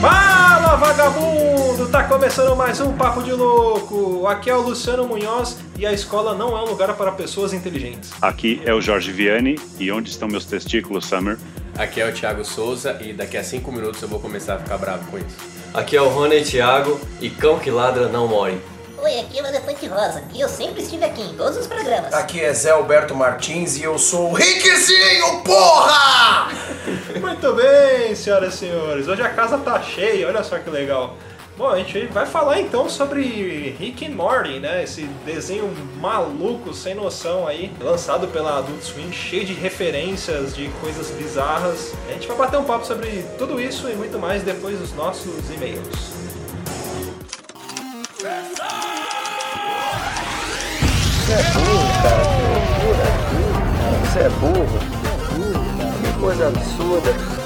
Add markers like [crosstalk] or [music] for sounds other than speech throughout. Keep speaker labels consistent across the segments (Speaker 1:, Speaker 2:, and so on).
Speaker 1: Fala vagabundo! Tá começando mais um Papo de Louco! Aqui é o Luciano Munhoz e a escola não é um lugar para pessoas inteligentes.
Speaker 2: Aqui é o Jorge Vianney e onde estão meus testículos, Summer?
Speaker 3: Aqui é o Thiago Souza e daqui a 5 minutos eu vou começar a ficar bravo com isso.
Speaker 4: Aqui é o Rony Thiago e cão que ladra não morre.
Speaker 5: Oi, aqui é o Elefante Rosa e eu sempre estive aqui em todos os programas.
Speaker 6: Aqui é Zé Alberto Martins e eu sou o Riquezinho, porra!
Speaker 1: Muito bem, senhoras e senhores. Hoje a casa tá cheia, olha só que legal. Bom, a gente vai falar então sobre Rick and Morty, né? Esse desenho maluco, sem noção aí, lançado pela Adult Swim, cheio de referências, de coisas bizarras. A gente vai bater um papo sobre tudo isso e muito mais depois dos nossos e-mails.
Speaker 7: Você é burro, cara. Você é burro. Você é burro. Que coisa absurda.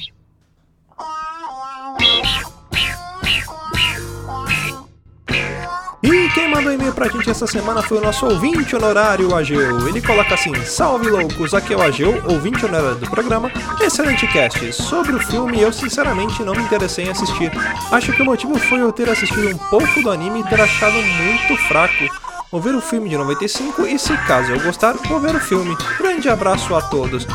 Speaker 1: Mandou e-mail pra gente essa semana foi o nosso ouvinte honorário, Ageu. Ele coloca assim: Salve loucos, aqui é o Ageu, ouvinte honorário do programa. Excelente cast. Sobre o filme, eu sinceramente não me interessei em assistir. Acho que o motivo foi eu ter assistido um pouco do anime e ter achado muito fraco. Vou ver o filme de 95 e, se caso eu gostar, vou ver o filme. Grande abraço a todos.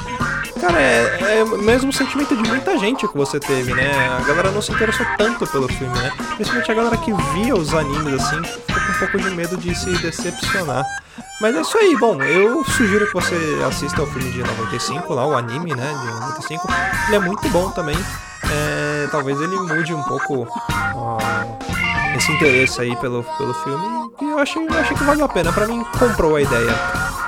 Speaker 1: Cara, é, é o mesmo sentimento de muita gente que você teve, né? A galera não se interessou tanto pelo filme, né? Principalmente a galera que via os animes assim, um pouco de medo de se decepcionar. Mas é isso aí, bom, eu sugiro que você assista ao filme de 95, lá, o anime, né, de 95. Ele é muito bom também. É, talvez ele mude um pouco ó, esse interesse aí pelo, pelo filme. E eu achei, eu achei que valeu a pena. Pra mim, comprou a ideia.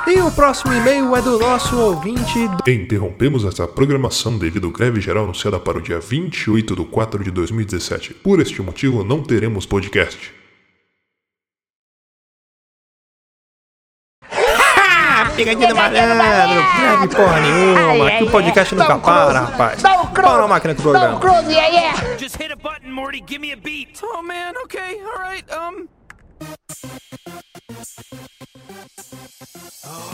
Speaker 1: E o próximo e-mail é do nosso ouvinte.
Speaker 8: Interrompemos essa programação devido à greve geral anunciada para o dia 28 de 4 de 2017. Por este motivo, não teremos podcast.
Speaker 1: Pegadinha do malandro, greve porra nenhuma. Aqui o podcast nunca para, rapaz. Pau na máquina do programa.
Speaker 9: Just hit a button, Morty. Give me a beat. Oh man, okay, all right. Um.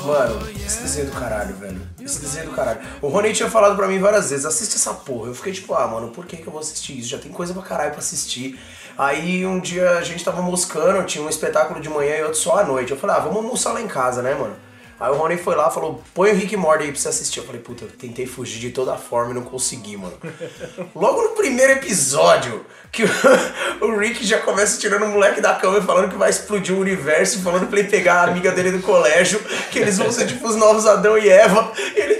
Speaker 6: Mano, esse desenho é do caralho, velho. Esse desenho é do caralho. O Rony tinha falado pra mim várias vezes, assiste essa porra. Eu fiquei tipo, ah, mano, por que, que eu vou assistir isso? Já tem coisa pra caralho pra assistir. Aí um dia a gente tava moscando, tinha um espetáculo de manhã e outro só à noite. Eu falei, ah, vamos almoçar lá em casa, né, mano? Aí o Rony foi lá e falou, põe o Rick Morty aí pra você assistir. Eu falei, puta, eu tentei fugir de toda forma e não consegui, mano. [laughs] Logo no primeiro episódio, que o, [laughs] o Rick já começa tirando o moleque da cama e falando que vai explodir o universo, falando pra ele pegar a amiga dele do colégio, que eles vão ser tipo os novos Adão e Eva. E ele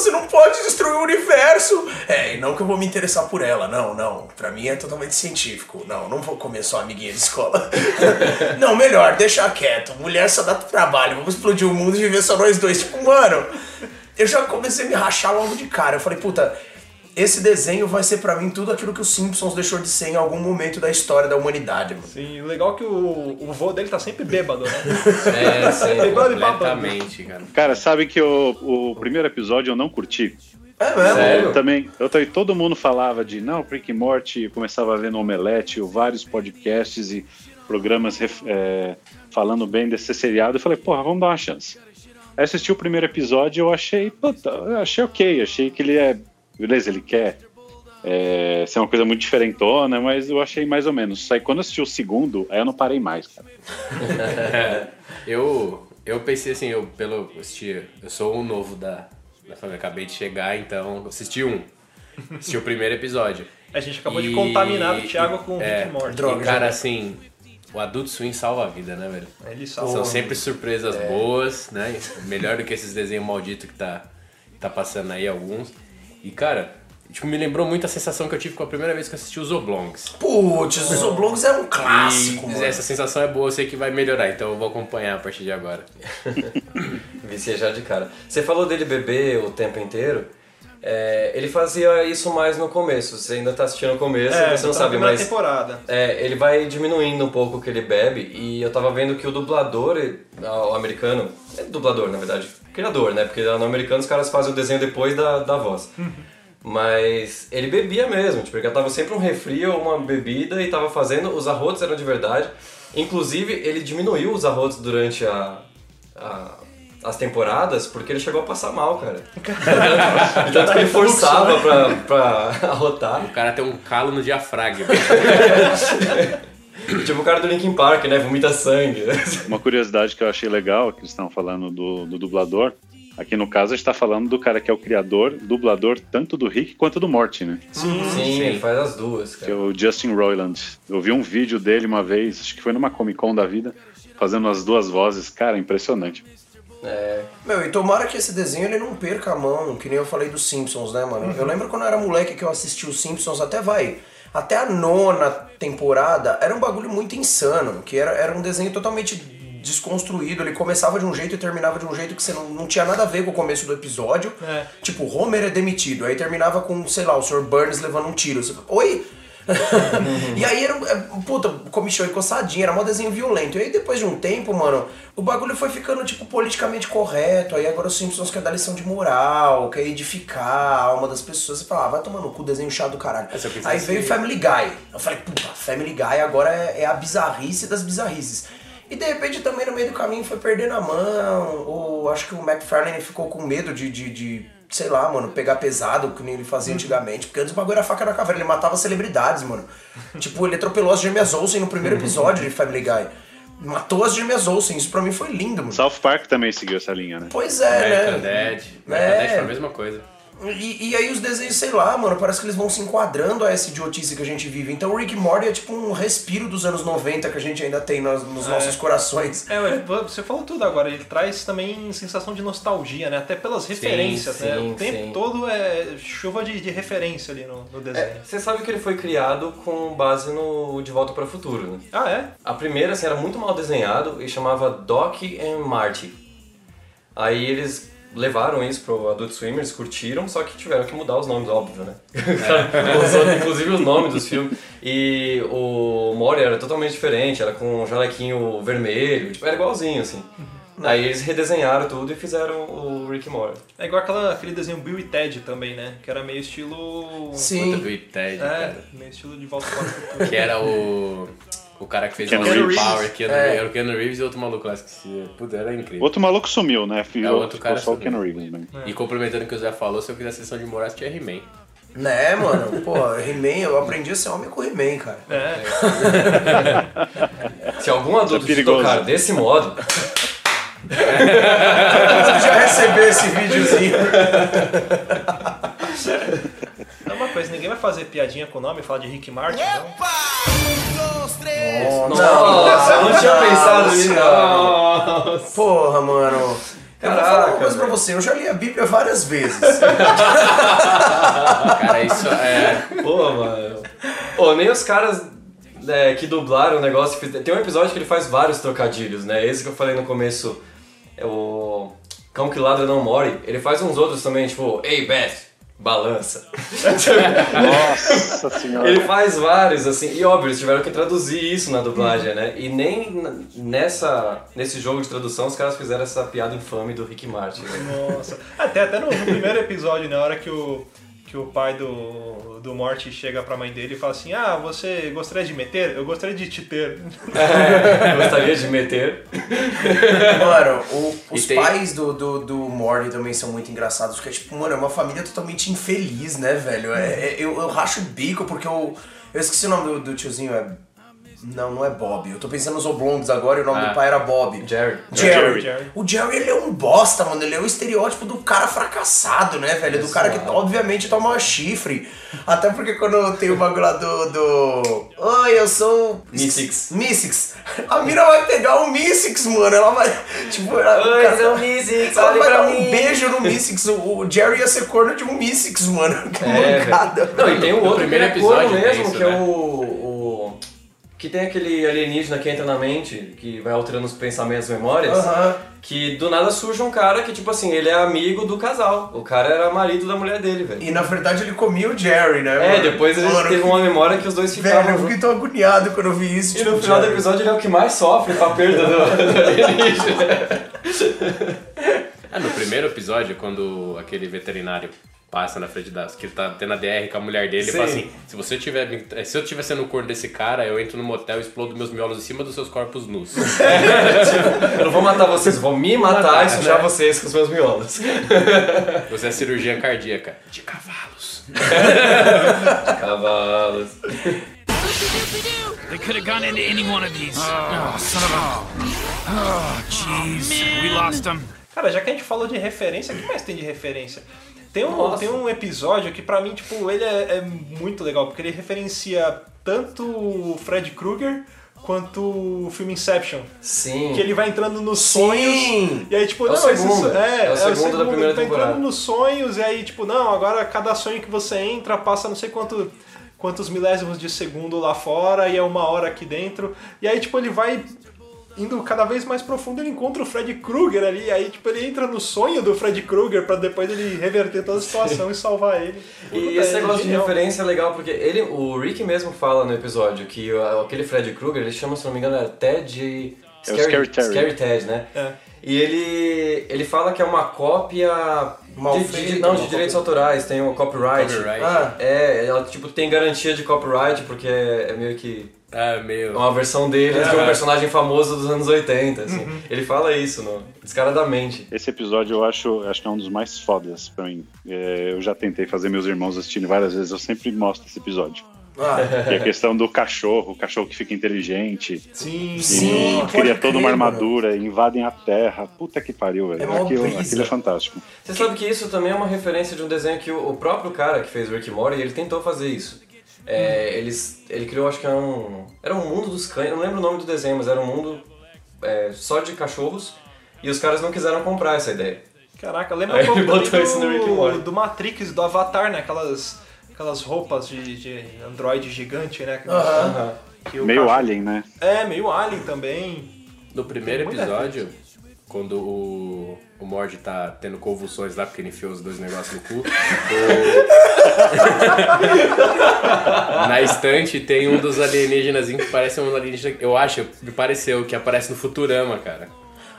Speaker 6: você não pode destruir o universo. É, e não que eu vou me interessar por ela, não, não. Pra mim é totalmente científico. Não, não vou comer só amiguinha de escola. [laughs] não, melhor, deixa quieto. Mulher só dá trabalho, vamos explodir o mundo e viver só nós dois. Tipo, mano, eu já comecei a me rachar logo de cara. Eu falei, puta, esse desenho vai ser pra mim tudo aquilo que os Simpsons deixou de ser em algum momento da história da humanidade, mano.
Speaker 1: Sim, o legal é que o, o vô dele tá sempre bêbado, né?
Speaker 3: É, sim, completamente, cara.
Speaker 2: Cara, sabe que o, o primeiro episódio eu não curti.
Speaker 6: É mesmo?
Speaker 2: Eu também, eu também, todo mundo falava de não, Rick e Morty, eu começava a ver no Omelete, vários podcasts e programas é, falando bem desse seriado. Eu falei, porra, vamos dar uma chance. Aí assisti o primeiro episódio e eu achei, puta, eu achei ok, achei que ele é, beleza, ele quer é, ser uma coisa muito diferentona, mas eu achei mais ou menos. Aí quando eu assisti o segundo, aí eu não parei mais, cara. [laughs]
Speaker 3: Eu, eu pensei assim, eu pelo assisti, eu sou um novo da, da família, acabei de chegar, então assisti um. Assisti o primeiro episódio.
Speaker 1: A gente acabou de
Speaker 3: E-
Speaker 1: contaminar o Thiago com o
Speaker 3: é,
Speaker 1: Rick Morty.
Speaker 6: droga.
Speaker 3: E, cara, assim, o Adult Swim salva a vida, né, velho?
Speaker 1: Ele salva.
Speaker 3: São sempre surpresas boas, né? Melhor do que esses desenhos malditos que tá, tá passando aí alguns. E, cara, tipo, me lembrou muito a sensação que eu tive com a primeira vez que eu assisti os Oblongs.
Speaker 6: Putz, os Oblongs é um clássico,
Speaker 3: e
Speaker 6: mano.
Speaker 3: essa sensação é boa, eu sei que vai melhorar, então eu vou acompanhar a partir de agora. [laughs]
Speaker 4: Vicia de cara. Você falou dele beber o tempo inteiro. É, ele fazia isso mais no começo. Você ainda tá assistindo o começo,
Speaker 1: É,
Speaker 4: você não
Speaker 1: tá
Speaker 4: sabe, mas.
Speaker 1: temporada.
Speaker 4: É, ele vai diminuindo um pouco o que ele bebe. E eu tava vendo que o dublador, ele- o americano. É dublador, na verdade. Criador, né? Porque no americano os caras fazem o desenho depois da, da voz. Mas ele bebia mesmo, tipo, ele tava sempre um refri ou uma bebida e tava fazendo. Os arrotos eram de verdade. Inclusive, ele diminuiu os arrotos durante a, a- as temporadas porque ele chegou a passar mal, cara. De tanto que ele forçava pra, pra arrotar.
Speaker 3: O cara tem um calo no diafragma. [laughs] [laughs]
Speaker 4: Tipo o cara do Linkin Park, né? Vomita sangue.
Speaker 2: Uma curiosidade que eu achei legal, que eles estão falando do, do dublador. Aqui no caso a gente tá falando do cara que é o criador, dublador tanto do Rick quanto do Morty, né?
Speaker 4: Sim, ele faz as duas,
Speaker 2: Que é
Speaker 4: cara.
Speaker 2: o Justin Roiland. Eu vi um vídeo dele uma vez, acho que foi numa Comic Con da vida, fazendo as duas vozes. Cara, impressionante.
Speaker 4: É,
Speaker 6: Meu, e tomara que esse desenho ele não perca a mão, que nem eu falei dos Simpsons, né, mano?
Speaker 1: Uhum.
Speaker 6: Eu lembro quando eu era moleque que eu assisti os Simpsons, até vai. Até a nona temporada, era um bagulho muito insano, que era, era um desenho totalmente desconstruído. Ele começava de um jeito e terminava de um jeito que você não, não tinha nada a ver com o começo do episódio.
Speaker 1: É.
Speaker 6: Tipo, Homer é demitido, aí terminava com, sei lá, o Sr. Burns levando um tiro. Você, Oi? [laughs] e aí era, um- é, puta, comichão encossadinho, era mó desenho violento. E aí depois de um tempo, mano, o bagulho foi ficando, tipo, politicamente correto. Aí agora os Simpsons quer dar lição de moral, quer edificar a alma das pessoas. Você fala, ah, vai tomar no cu, desenho chato do caralho. Aí veio Family Guy. Eu falei, puta, Family Guy agora é, é a bizarrice das bizarrices. E de repente também no meio do caminho foi perdendo a mão, ou acho que o McFarlane ficou com medo de, de, de, sei lá, mano, pegar pesado, que nem ele fazia antigamente. Porque antes o bagulho era faca na caveira, ele matava celebridades, mano. tipo, ele atropelou as gêmeas Olsen no primeiro episódio de Family Guy. Matou as gêmeas Olsen, isso pra mim foi lindo, mano.
Speaker 2: South Park também seguiu essa linha, né?
Speaker 6: Pois é,
Speaker 3: American
Speaker 6: né?
Speaker 3: American Dad
Speaker 6: É.
Speaker 3: foi a mesma coisa.
Speaker 6: E, e aí os desenhos, sei lá, mano, parece que eles vão se enquadrando a essa idiotice que a gente vive. Então o Rick Morty é tipo um respiro dos anos 90 que a gente ainda tem nos, nos nossos corações.
Speaker 1: É, você falou tudo agora, ele traz também sensação de nostalgia, né? Até pelas referências, né?
Speaker 4: sim,
Speaker 1: O tempo
Speaker 4: sim.
Speaker 1: todo é chuva de, de referência ali no, no desenho.
Speaker 4: É, você sabe que ele foi criado com base no De Volta para o Futuro, né?
Speaker 1: Ah, é?
Speaker 4: A primeira assim, era muito mal desenhado e chamava Doc and Marty. Aí eles levaram isso pro Adult Swim, eles curtiram, só que tiveram que mudar os nomes, óbvio, né? [laughs] Usou, inclusive os nomes dos filmes. E o Mori era totalmente diferente, era com um jalequinho vermelho, tipo, era igualzinho, assim. Aí eles redesenharam tudo e fizeram o Rick and Morty.
Speaker 1: É igual aquela, aquele desenho Bill e Ted também, né? Que era meio estilo.
Speaker 3: Puta
Speaker 6: Sim.
Speaker 3: do Ted,
Speaker 1: É,
Speaker 3: cara.
Speaker 1: meio estilo de volta para o [laughs] futuro.
Speaker 3: Que era o. O cara que fez o
Speaker 2: Reeves.
Speaker 3: Power,
Speaker 6: É.
Speaker 3: era o Keanu Reeves e outro maluco lá, esqueci. Puta, era incrível.
Speaker 2: Outro maluco sumiu, né? Ficou,
Speaker 3: É, outro cara
Speaker 2: só o. Ken Reeves, né?
Speaker 3: E complementando o que o Zé falou, se eu quiser sessão de Moraes, tinha He-Man.
Speaker 6: Né, mano? Pô, He-Man, eu aprendi a ser homem com He-Man, cara.
Speaker 1: É, [laughs]
Speaker 4: Se algum adulto te
Speaker 2: perigoso.
Speaker 4: tocar desse modo, [laughs]
Speaker 6: Você já recebeu esse videozinho? [laughs]
Speaker 1: é uma coisa, ninguém vai fazer piadinha com o nome e falar de Rick Martin, não?
Speaker 4: Nossa, eu não tinha pensado nisso.
Speaker 6: Porra, mano. Eu vou falar uma
Speaker 4: Caraca,
Speaker 6: coisa pra você, eu já li a Bíblia várias vezes. [laughs]
Speaker 3: Cara, isso é.
Speaker 4: Pô, mano. Pô, nem os caras é, que dublaram o negócio. Tem um episódio que ele faz vários trocadilhos, né? Esse que eu falei no começo, é o Cão que Ladra Não More. Ele faz uns outros também, tipo, Ei, Beth, balança. [laughs]
Speaker 2: Nossa senhora.
Speaker 4: Ele faz vários, assim, e óbvio, eles tiveram que traduzir isso na dublagem, né? E nem nessa, nesse jogo de tradução os caras fizeram essa piada infame do Rick Martin. Né?
Speaker 1: Nossa. Até, até no, no primeiro episódio, na hora que o, que o pai do, do Morty chega pra mãe dele e fala assim: Ah, você gostaria de meter? Eu gostaria de te ter.
Speaker 4: É, gostaria de meter. [laughs]
Speaker 6: Mano, o- os
Speaker 3: tem-
Speaker 6: pais do, do, do Morty também são muito engraçados, porque, tipo, mano, é uma família totalmente infeliz, né, velho? É, é- eu, eu racho o bico porque eu. Eu esqueci o nome do, do tiozinho, é. Não, não é Bob. Eu tô pensando nos oblongs agora e o nome
Speaker 3: Ah.
Speaker 6: do pai era Bob.
Speaker 4: Jerry.
Speaker 6: Jerry.
Speaker 1: Jerry.
Speaker 6: O Jerry, ele é um bosta, mano. Ele é o estereótipo do cara fracassado, né, velho? Do cara que, obviamente, toma chifre. Até porque quando tem o bagulho lá do... do... Oi, eu sou...
Speaker 4: Mystics.
Speaker 6: Mystics. A mina vai pegar o Mystics, mano. Ela vai... Tipo, ela,
Speaker 4: Oi,
Speaker 6: o cara-
Speaker 4: sou o Mystics,
Speaker 6: ela vai dar um
Speaker 4: mim.
Speaker 6: beijo no Mystics. O, o Jerry ia ser corno de um Mystics, mano. [laughs] Que
Speaker 4: É,
Speaker 6: mancada.
Speaker 4: velho. Não, e tem o outro
Speaker 3: primeiro
Speaker 4: que é corno
Speaker 3: episódio
Speaker 4: mesmo,
Speaker 3: isso,
Speaker 4: que é
Speaker 3: né?
Speaker 4: o, o... Que tem aquele alienígena que entra na mente, que vai alterando os pensamentos, memórias.
Speaker 6: Aham.
Speaker 4: Que do nada surge um cara que, tipo assim, ele é amigo do casal. O cara era marido da mulher dele, velho.
Speaker 6: E na verdade ele comia o Jerry, né?
Speaker 4: É,
Speaker 6: mano?
Speaker 4: depois ele
Speaker 6: Mano,
Speaker 4: teve
Speaker 6: que-
Speaker 4: uma memória que os dois
Speaker 6: Velho,
Speaker 4: ficavam
Speaker 6: eu fiquei tão agoniado quando eu vi isso.
Speaker 4: E
Speaker 6: tipo,
Speaker 4: no final do
Speaker 6: Jerry.
Speaker 4: episódio ele é o que mais sofre com a perda do, [laughs] do alienígena.
Speaker 3: Ah, no primeiro episódio, quando aquele veterinário passa na frente das. que ele tá tendo a DR com a mulher dele, ele fala
Speaker 4: Sim.
Speaker 3: assim: se você tiver. me- Se eu estiver sendo o corno desse cara, eu entro no motel e explodo meus miolos em cima dos seus corpos nus. [laughs]
Speaker 4: Eu não vou matar vocês, vou me matar,
Speaker 3: Matar,
Speaker 4: e sujar
Speaker 3: né?
Speaker 4: vocês com os meus miolos. [laughs]
Speaker 3: Você é cirurgia cardíaca. De cavalos. [laughs]
Speaker 4: Cavalos.
Speaker 9: They could have gone into any one of these. Oh, son of a. Oh, jeez. We lost them.
Speaker 1: Cara, já que a gente falou de referência, o que mais tem de referência? Tem um,
Speaker 4: Nossa.
Speaker 1: tem um episódio que pra mim, tipo, ele é, é muito legal, porque ele referencia tanto o Fred Krueger quanto o filme Inception.
Speaker 4: Sim.
Speaker 1: Que ele vai entrando nos
Speaker 6: Sim.
Speaker 1: sonhos. E aí, tipo,
Speaker 4: É o
Speaker 1: não, esse
Speaker 4: segundo.
Speaker 1: so- é,
Speaker 4: É o segundo da primeira
Speaker 1: ele vai
Speaker 4: temporada.
Speaker 1: entrando nos sonhos, e aí, tipo, não, agora cada sonho que você entra passa não sei quanto, quantos milésimos de segundo lá fora, e é uma hora aqui dentro. E aí, tipo, ele vai indo cada vez mais profundo, ele encontra o Fred Krueger ali, e aí, tipo, ele entra no sonho do Fred Krueger pra depois ele reverter toda a situação e salvar ele.
Speaker 4: E
Speaker 1: Puta,
Speaker 4: esse
Speaker 1: é
Speaker 4: negócio de referência é legal porque ele, o Rick mesmo fala no episódio que o- aquele Fred Krueger, ele chama, se não me engano, era Ted...
Speaker 2: É o Scary Terry.
Speaker 4: Scary Ted, né?
Speaker 1: É.
Speaker 4: E ele, ele fala que é uma cópia
Speaker 6: Mal
Speaker 4: de,
Speaker 6: feita,
Speaker 4: de- não, de
Speaker 6: cópia-
Speaker 4: direitos autorais, tem o copyright.
Speaker 3: Copyright.
Speaker 6: Ah,
Speaker 4: É, ela tipo tem garantia de copyright porque é, é meio que
Speaker 3: Ah, meio.
Speaker 4: é uma versão deles de um personagem famoso dos anos 80, assim. Ele fala isso, no, descaradamente.
Speaker 2: Esse episódio eu acho, acho que é um dos mais fodas pra mim. É, eu já tentei fazer meus irmãos assistirem várias vezes, eu sempre mostro esse episódio.
Speaker 6: Ah,
Speaker 2: é a questão do cachorro, o cachorro que fica inteligente.
Speaker 1: Sim,
Speaker 2: E
Speaker 6: Sim,
Speaker 2: cria toda uma
Speaker 6: crer, mano.
Speaker 2: armadura, invadem a Terra. Puta que pariu, velho.
Speaker 6: É
Speaker 2: aquilo, aquilo é fantástico.
Speaker 4: Você sabe que isso também é uma referência de um desenho que o, o próprio cara que fez Rick and Morty, ele tentou fazer isso. É, eles, ele criou, acho que era um... Era um mundo dos cães, eu não lembro o nome do desenho, mas era um mundo é, só de cachorros. E os caras não quiseram comprar essa ideia.
Speaker 1: Caraca, lembra
Speaker 4: Aí
Speaker 1: um pouco
Speaker 4: ele botou
Speaker 1: também
Speaker 4: isso no Rick and Morty.
Speaker 1: do, do Matrix, do Avatar, né? Aquelas, aquelas roupas de, de androide gigante, né? Que o
Speaker 2: Meio
Speaker 1: cachorro-
Speaker 2: alien, né?
Speaker 1: É, meio alien também.
Speaker 3: No primeiro episódio, quando o, o Mord tá tendo convulsões lá porque ele enfiou os dois negócios no cu, o- [laughs] na estante tem um dos alienígenas que parece um alienígena, eu acho, me pareceu, que aparece no Futurama, cara.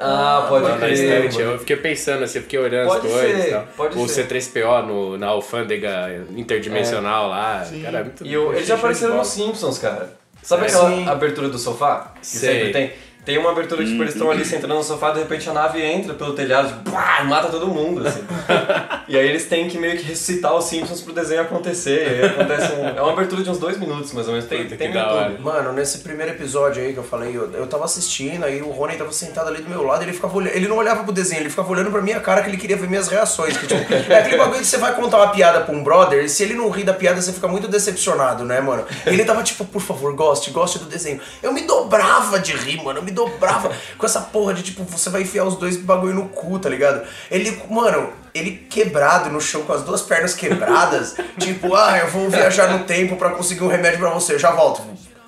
Speaker 4: Ah, pode
Speaker 3: Lá na
Speaker 4: crer.
Speaker 3: estante. Eu fiquei pensando assim, eu fiquei olhando
Speaker 4: Pode
Speaker 3: as coisas
Speaker 4: ser, pode
Speaker 3: o
Speaker 4: ser.
Speaker 3: C3PO no, na alfândega interdimensional lá. Cara, é muito
Speaker 4: E o- eles já apareceram nos Simpsons, cara. Sabe
Speaker 3: É.
Speaker 4: aquela
Speaker 6: Sim.
Speaker 4: abertura do sofá? Que
Speaker 3: Sei.
Speaker 4: sempre tem. Tem uma abertura tipo, eles estão ali sentando no sofá, de repente a nave entra pelo telhado tipo, pá, e mata todo mundo, assim. [laughs] e aí eles têm que meio que ressuscitar os Simpsons pro desenho acontecer. E aí acontece um, é uma abertura de uns dois minutos, mais ou menos. Tem,
Speaker 3: Puta,
Speaker 4: tem
Speaker 3: que
Speaker 4: YouTube.
Speaker 6: Mano, nesse primeiro episódio aí que eu falei, eu, eu tava assistindo, aí o Rony tava sentado ali do meu lado, ele ficava olhando, ele não olhava pro desenho, ele ficava olhando pra minha cara que ele queria ver minhas reações. Que, tipo, é aquele bagulho que você vai contar uma piada pra um brother, e se ele não rir da piada, você fica muito decepcionado, né, mano? Ele tava tipo, por favor, goste, goste do desenho. Eu me dobrava de rir, mano, eu me dobrava com essa porra de tipo, você vai enfiar os dois bagulho no cu, tá ligado? Ele, mano, ele quebrado no chão com as duas pernas quebradas, [laughs] tipo, ah, eu vou viajar no tempo pra conseguir um remédio pra você, eu já volto.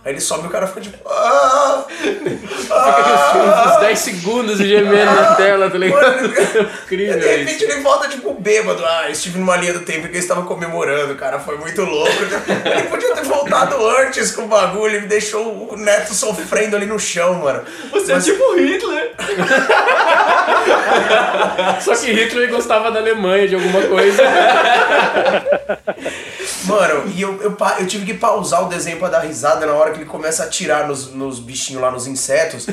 Speaker 6: Aí ele sobe e o cara fica tipo. Ah, [laughs]
Speaker 3: Uns 10 segundos gemendo na tela, tá ligado?
Speaker 6: Mano, [laughs]
Speaker 3: Incrível
Speaker 6: de repente
Speaker 3: isso.
Speaker 6: ele volta tipo bêbado. Ah, estive numa linha do tempo que eu estava comemorando, cara. Foi muito louco. Ele podia ter voltado antes com o bagulho. Ele deixou o neto sofrendo ali no chão, mano.
Speaker 4: Você é tipo Hitler. [laughs]
Speaker 3: Só que Hitler gostava da Alemanha, de alguma coisa.
Speaker 6: Mano, e eu, eu, eu tive que pausar o desenho pra dar risada na hora que ele começa a atirar nos, nos bichinhos lá, nos insetos.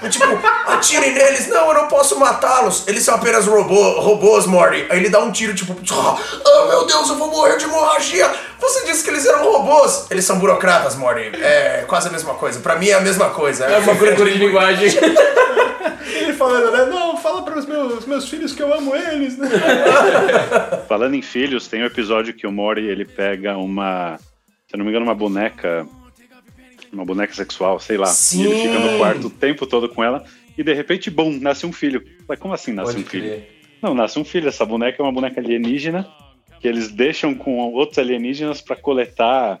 Speaker 6: Eu, tipo, atirem neles. Não, eu não posso matá-los. Eles são apenas robô, robôs, Morty. Aí ele dá um tiro, tipo, oh meu Deus, eu vou morrer de hemorragia. Você disse que eles eram robôs, eles são burocratas, Morty. É quase a mesma coisa. Pra mim é a mesma coisa.
Speaker 3: É uma figura de linguagem. [laughs]
Speaker 1: Ele falando, né? Não, fala para os meus, meus filhos que eu amo eles, né? [laughs]
Speaker 2: Falando em filhos, tem um episódio que o Mori ele pega uma, se eu não me engano, uma boneca, uma boneca sexual, sei lá.
Speaker 6: Sim.
Speaker 2: E ele fica no quarto o tempo todo com ela e de repente, bum, nasce um filho. Mas como assim nasce
Speaker 4: Pode
Speaker 2: um filho?
Speaker 4: crer.
Speaker 2: Não, nasce um filho. Essa boneca é uma boneca alienígena que eles deixam com outros alienígenas pra coletar,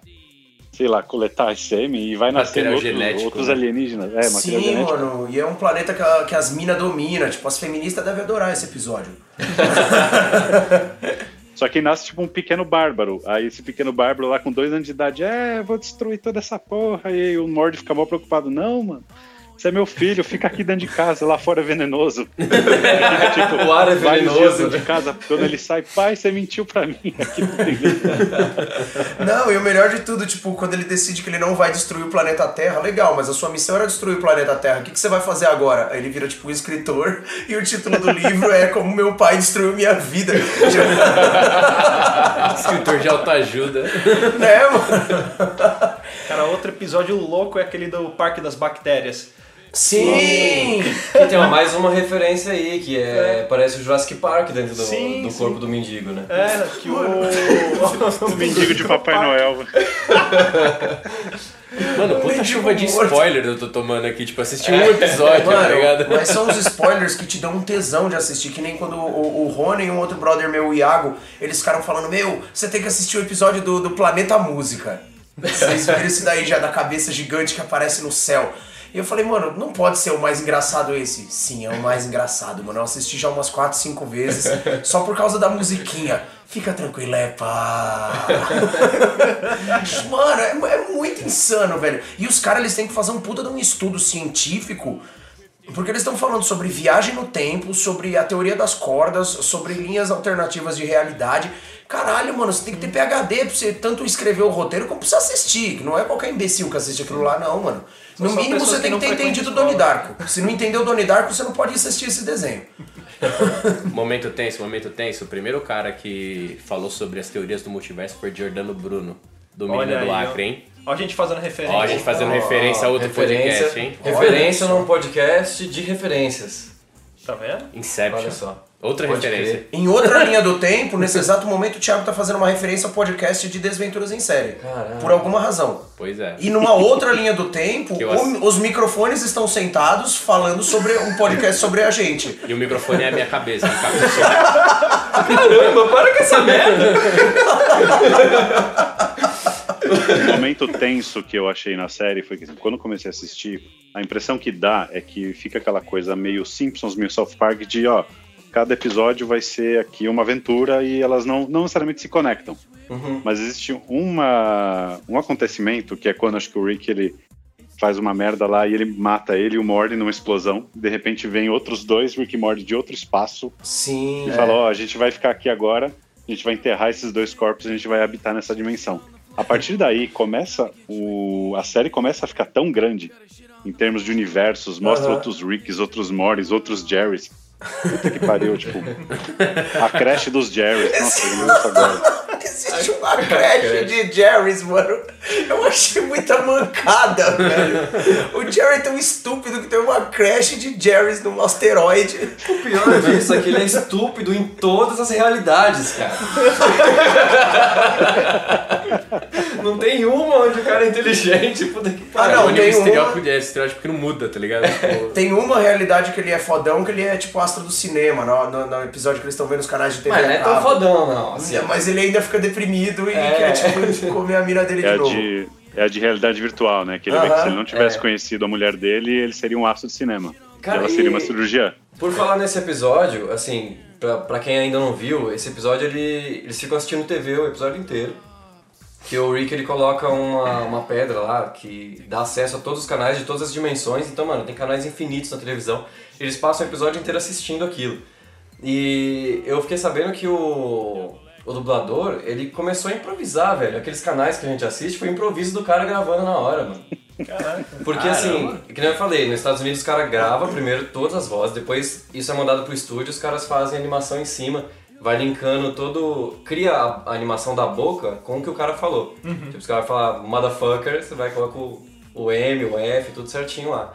Speaker 2: sei lá, coletar sêmen e vai
Speaker 3: Material
Speaker 2: outros,
Speaker 3: genético,
Speaker 2: outros
Speaker 3: né?
Speaker 2: alienígenas. É,
Speaker 6: Sim,
Speaker 2: genético.
Speaker 6: mano. E é um planeta que, a- que as minas dominam. Tipo, as feministas devem adorar esse episódio. [laughs]
Speaker 2: Só que nasce tipo um pequeno bárbaro. Aí esse pequeno bárbaro lá com dois anos de idade, é, vou destruir toda essa porra. E aí o Mord fica mal preocupado. Não, mano. Você é meu filho, fica aqui dentro de casa, lá fora é venenoso. [laughs] Fica, tipo,
Speaker 4: O ar é
Speaker 2: vários dias
Speaker 4: venenoso.
Speaker 2: dentro de casa, quando ele sai, pai, você mentiu pra mim. Aqui não.
Speaker 6: Não, e o melhor de tudo, tipo, quando ele decide que ele não vai destruir o planeta Terra, legal, mas a sua missão era destruir o planeta Terra. O que, que você vai fazer agora? Aí ele vira, tipo, um escritor, [laughs] e o título do livro é Como Meu Pai Destruiu Minha Vida. [laughs]
Speaker 3: Escritor de autoajuda.
Speaker 6: né, mano?
Speaker 1: Cara, outro episódio louco é aquele do Parque das Bactérias.
Speaker 6: Sim!
Speaker 4: E tem uma- mais uma referência aí, que é, parece o Jurassic Park dentro do,
Speaker 1: Sim,
Speaker 4: do
Speaker 1: sim.
Speaker 4: corpo do mendigo, né?
Speaker 1: É, que o.
Speaker 2: O mendigo de Papai Noel. [laughs]
Speaker 3: Mano, puta chuva de
Speaker 6: morto.
Speaker 3: spoiler eu tô tomando aqui. Tipo, assisti um episódio, tá ligado?
Speaker 6: Mano, mas são os spoilers que te dão um tesão de assistir, que nem quando o, o Rony e um outro brother meu, o Iago, eles ficaram falando, meu, você tem que assistir o episódio do, do Planeta Música. Vocês viram isso daí já da cabeça gigante que aparece no céu. E eu falei, mano, não pode ser o mais engraçado esse. Sim, é o mais engraçado, mano. Eu assisti já umas 4, 5 vezes, [laughs] só por causa da musiquinha. Fica tranquilo, é pá. [laughs] Mano, é, é muito insano, velho. E os caras, eles têm que fazer um puta de um estudo científico porque eles estão falando sobre viagem no tempo, sobre a teoria das cordas, sobre linhas alternativas de realidade. Caralho, mano, você tem que ter PHD pra você tanto escrever o roteiro como pra você assistir. Não é qualquer imbecil que assiste aquilo lá, não, mano. No
Speaker 1: só
Speaker 6: mínimo você tem
Speaker 1: que
Speaker 6: ter entendido
Speaker 1: frequentam
Speaker 6: Donnie Darko. Se não entendeu Donnie Darko, você não pode assistir esse desenho. [laughs]
Speaker 3: Momento tenso, momento tenso. O primeiro cara que falou sobre as teorias do multiverso foi Giordano Bruno, do Menino do
Speaker 1: aí, ó.
Speaker 3: Acre, hein?
Speaker 1: Ó, a gente fazendo referência.
Speaker 3: Ó, a gente fazendo referência a outro
Speaker 4: referência,
Speaker 3: podcast, hein?
Speaker 4: Referência num podcast de referências.
Speaker 1: Tá vendo?
Speaker 3: Inception.
Speaker 4: Olha só.
Speaker 3: Outra
Speaker 4: Pode
Speaker 3: referência.
Speaker 4: crer.
Speaker 6: Em outra linha do tempo, nesse exato momento, o Thiago tá fazendo uma referência ao podcast de Desventuras em Série.
Speaker 4: Caralho.
Speaker 6: Por alguma razão.
Speaker 3: Pois é.
Speaker 6: E numa outra linha do tempo, [laughs] o-
Speaker 3: ass-
Speaker 6: os microfones estão sentados falando sobre um podcast sobre a gente.
Speaker 3: E o microfone é a minha cabeça. [laughs]
Speaker 4: Caramba, para com essa merda! [laughs]
Speaker 2: O momento tenso que eu achei na série foi que quando eu comecei a assistir, a impressão que dá é que fica aquela coisa meio Simpsons, meio South Park de ó, cada episódio vai ser aqui uma aventura e elas não, não necessariamente se conectam. Mas existe uma, um acontecimento que é quando acho que o Rick ele faz uma merda lá e ele mata ele e o Morty numa explosão. De repente vem outros dois Rick e Morty de outro espaço
Speaker 6: Sim.
Speaker 2: e fala, ó, a gente vai ficar aqui agora, a gente vai enterrar esses dois corpos, a gente vai habitar nessa dimensão. A partir daí começa o a série começa a ficar tão grande em termos de universos, mostra
Speaker 6: Aham.
Speaker 2: outros Ricks, outros Mortys, outros Jerrys. Puta que pariu, tipo, a creche dos Jerrys. Nossa, eu lembro agora.
Speaker 6: Existe uma creche de Jerry's, mano. Eu achei muita mancada, velho. O Jerry é tão estúpido que tem uma creche de Jerry's num asteroide.
Speaker 4: O pior disso é que ele é estúpido em todas as realidades, cara. [laughs] Não tem uma onde o cara é inteligente, puta que
Speaker 6: Ah,
Speaker 4: pariu.
Speaker 6: não,
Speaker 3: Onde o
Speaker 6: tem
Speaker 3: estereótipo,
Speaker 6: uma-
Speaker 3: é estereótipo que não muda, tá ligado? [laughs] Tipo,
Speaker 6: Tem uma realidade que ele é fodão, que ele é tipo astro do cinema, no, no- no episódio que eles estão vendo os canais de TV.
Speaker 4: Mas não é
Speaker 6: a
Speaker 4: tão fodão, não. Assim,
Speaker 6: Mas ele ainda fica deprimido e
Speaker 4: É.
Speaker 6: quer, tipo, [laughs] comer a mina dele
Speaker 2: É
Speaker 6: de
Speaker 2: a
Speaker 6: novo.
Speaker 2: de, é a de realidade virtual, né? Que ele vê que se ele não tivesse
Speaker 4: é.
Speaker 2: conhecido a mulher dele, ele seria um astro de cinema.
Speaker 4: Cara,
Speaker 2: ela seria uma cirurgiã.
Speaker 4: Por falar nesse episódio, assim, pra, pra quem ainda não viu, esse episódio ele, eles ficam assistindo TV o episódio inteiro. Que o Rick ele coloca uma, uma pedra lá que dá acesso a todos os canais de todas as dimensões. Então, mano, tem canais infinitos na televisão. Eles passam o episódio inteiro assistindo aquilo. E eu fiquei sabendo que o, o dublador, ele começou a improvisar, velho. Aqueles canais que a gente assiste foi improviso do cara gravando na hora, mano. Porque assim, que nem eu falei, nos Estados Unidos os caras gravam primeiro todas as vozes, depois isso é mandado pro estúdio, os caras fazem animação em cima. Vai linkando todo. cria a, a animação da boca com o que o cara falou. Tipo, se o cara falar motherfucker, você vai colocar o, o M, o F, tudo certinho lá.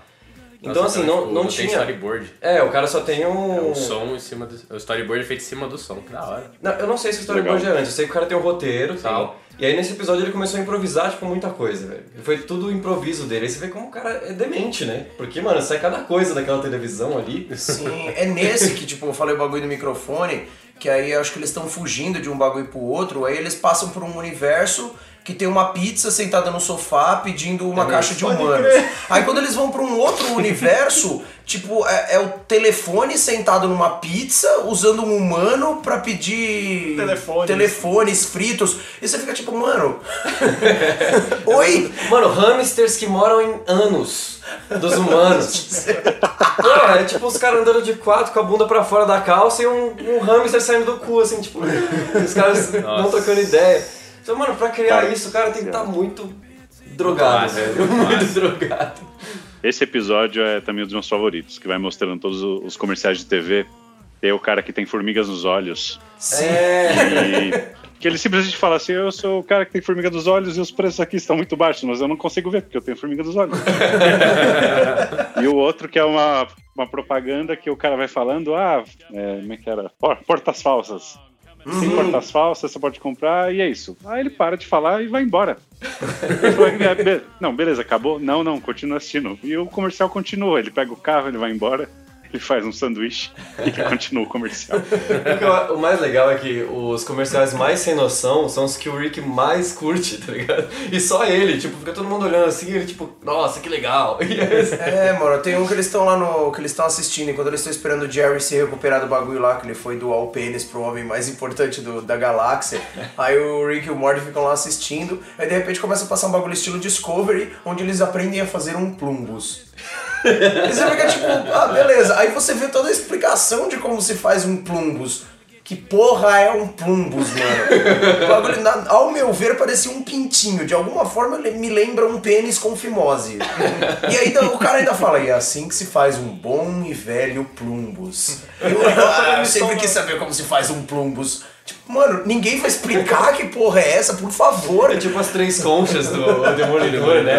Speaker 4: Então,
Speaker 3: Nossa,
Speaker 4: assim,
Speaker 3: então,
Speaker 4: não,
Speaker 3: tipo,
Speaker 4: não
Speaker 3: tem
Speaker 4: tinha.
Speaker 3: storyboard.
Speaker 4: É, o cara só tem um.
Speaker 3: É um som em cima do. O storyboard é feito em cima do som, que da hora.
Speaker 4: Não, eu não sei se o storyboard é antes, eu sei que o cara tem um roteiro e tal. E aí nesse episódio ele começou a improvisar, tipo, muita coisa, velho. Foi tudo improviso dele. Aí você vê como o cara é demente, né? Porque, mano, sai cada coisa daquela televisão ali.
Speaker 6: Sim, é nesse que, tipo, eu falei o bagulho do microfone, que aí eu acho que eles estão fugindo de um bagulho pro outro, aí eles passam por um universo que tem uma pizza sentada no sofá pedindo uma caixa de humanos.
Speaker 1: crer.
Speaker 6: Aí quando eles vão pra um outro universo, tipo, é, é o telefone sentado numa pizza, usando um humano pra pedir
Speaker 1: Telefones.
Speaker 6: telefones fritos. E você fica tipo, mano. [laughs] Oi?
Speaker 4: Mano, hamsters que moram em anos dos humanos. Pô, é tipo os caras andando de quatro com a bunda pra fora da calça e um, um hamster saindo do cu, assim, tipo, os caras não trocando ideia. Então, mano, pra criar
Speaker 2: Cara,
Speaker 4: isso, o cara tem que estar muito drogado, velho.
Speaker 3: massa.
Speaker 4: Muito drogado.
Speaker 2: Esse episódio é também um dos meus favoritos, que vai mostrando todos os comerciais de TV. Tem o cara que tem formigas nos olhos.
Speaker 4: É.
Speaker 2: E que ele simplesmente fala assim: Eu sou o cara que tem formiga nos olhos e os preços aqui estão muito baixos, mas eu não consigo ver porque eu tenho formiga nos olhos. [laughs] e o outro que é uma, uma propaganda que o cara vai falando: Ah, é, como é que era? Por- Portas falsas. Tem portas falsas, você pode comprar e é isso. Aí ele para de falar e vai embora. Ele fala, "É, be- não, beleza, acabou? Não, não, continua assistindo. E o comercial continua. Ele pega o carro, ele vai embora, ele faz um sanduíche e continua o comercial.
Speaker 4: Porque o- mais legal é que os comerciais mais sem noção são os que o Rick mais curte, tá ligado? E só ele, tipo, fica todo mundo olhando assim, ele tipo, nossa, que legal. [laughs] É-
Speaker 6: É, mano, tem um que eles estão lá no. que eles estão assistindo, enquanto eles estão esperando o Jerry se recuperar do bagulho lá, que ele foi doar o pênis pro homem mais importante do, da galáxia. Aí o Rick e o Morty ficam lá assistindo, aí de repente começa a passar um bagulho estilo Discovery, onde eles aprendem a fazer um plumbus. E você fica tipo, ah, beleza. Aí você vê toda a explicação de como se faz um plumbus. Que porra é um plumbus, mano? Bagulho, na- ao meu ver, parecia um pintinho. De alguma forma ele me lembra um pênis com fimose. E aí então, o cara ainda fala, e é assim que se faz um bom e velho plumbus. Eu, ah, eu sempre quis saber como se faz um plumbus. Tipo, mano, ninguém vai explicar que porra é essa, por favor.
Speaker 4: é tipo as três conchas do Demolidor, né?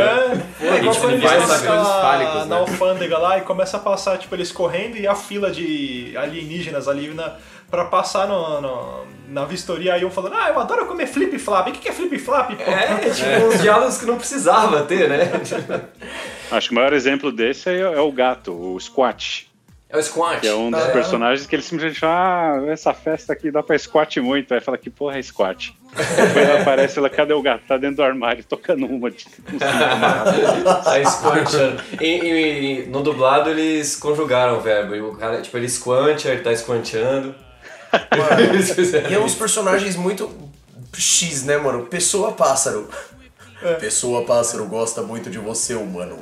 Speaker 1: É, é igual
Speaker 3: gente,
Speaker 1: quando eles estão na,
Speaker 3: né?
Speaker 1: alfândega lá e começa a passar, tipo, eles correndo e a fila de alienígenas ali na, pra passar no, no- na vistoria, aí um falando, ah, eu adoro comer flip-flap. O que que é flip-flap? pô?"
Speaker 4: É, [laughs] tipo uns diálogos que não precisava ter, né?
Speaker 2: Acho que o maior exemplo desse é, é o gato, o Squat.
Speaker 4: É o Squat.
Speaker 2: Que é um dos
Speaker 6: Ah.
Speaker 2: personagens que ele simplesmente fala, ah, essa festa aqui dá pra squat muito. Aí fala, que porra é squat? Depois ela aparece, ela, cadê o gato? Tá dentro do armário, tocando uma de amarrado.
Speaker 4: Tá squanchando. E, e- e no dublado eles conjugaram o verbo. E o cara, tipo, ele squancha, ele tá squanchando. [laughs]
Speaker 6: E é uns personagens muito X, né, mano? Pessoa pássaro. Pessoa pássaro gosta muito de você, humano.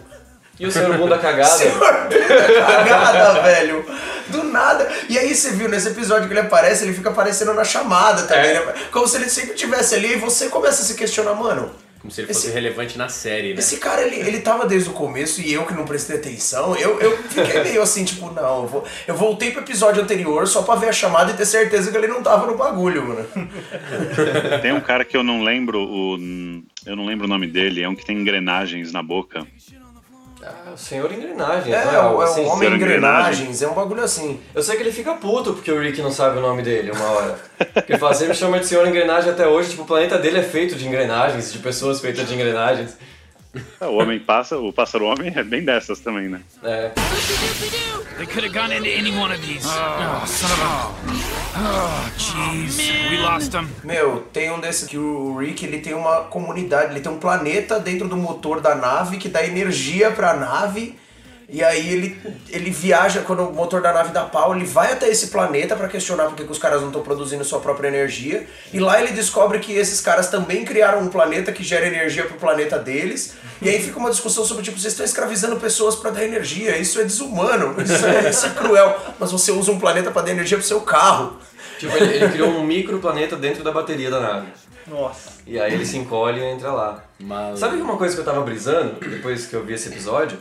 Speaker 4: E o senhor bunda cagada.
Speaker 6: Senhor puta cagada, [laughs] velho. Do nada. E aí você viu nesse episódio que ele aparece, ele fica aparecendo na chamada também,
Speaker 4: É.
Speaker 6: né? Como se ele sempre estivesse ali e você começa a se questionar, mano.
Speaker 3: Como se ele fosse
Speaker 6: Esse-
Speaker 3: relevante na série, né?
Speaker 6: Esse cara, ele, ele tava desde o começo e eu que não prestei atenção, eu, eu fiquei meio assim, tipo, não, eu, vou, eu voltei pro episódio anterior só pra ver a chamada e ter certeza que ele não tava no bagulho, mano. [laughs]
Speaker 2: Tem um cara que eu não lembro o. Eu não lembro o nome dele, é um que tem engrenagens na boca.
Speaker 4: Ah, o senhor engrenagem,
Speaker 6: É,
Speaker 4: não
Speaker 6: é,
Speaker 4: é algo
Speaker 6: o- é
Speaker 4: assim?
Speaker 6: o Homem
Speaker 2: Senhor
Speaker 6: Engrenagens, é um bagulho assim.
Speaker 4: Eu sei que ele fica puto porque o Rick não sabe o nome dele uma hora. Porque ele fala, sempre chama de senhor engrenagem até hoje, tipo, o planeta dele é feito de engrenagens, de pessoas feitas de engrenagens.
Speaker 2: Ah, O homem passa, o pássaro homem é bem dessas também, né?
Speaker 4: É.
Speaker 9: They could have gone into any one of these. Oh, son of a. Oh, jeez. We lost him.
Speaker 6: Meu, tem um desses que o Rick, ele tem uma comunidade, ele tem um planeta dentro do motor da nave que dá energia pra nave. E aí ele, ele viaja, quando o motor da nave dá pau, ele vai até esse planeta pra questionar por que os caras não estão produzindo sua própria energia. E lá ele descobre que esses caras também criaram um planeta que gera energia pro planeta deles. E aí fica uma discussão sobre, tipo, vocês estão escravizando pessoas pra dar energia, isso é desumano, isso é, isso é cruel. Mas você usa um planeta pra dar energia pro seu carro.
Speaker 4: Tipo, ele, ele criou um microplaneta dentro da bateria da nave.
Speaker 1: Nossa.
Speaker 4: E aí ele se encolhe e entra lá.
Speaker 3: Mas...
Speaker 4: Sabe uma coisa que eu tava brisando, depois que eu vi esse episódio?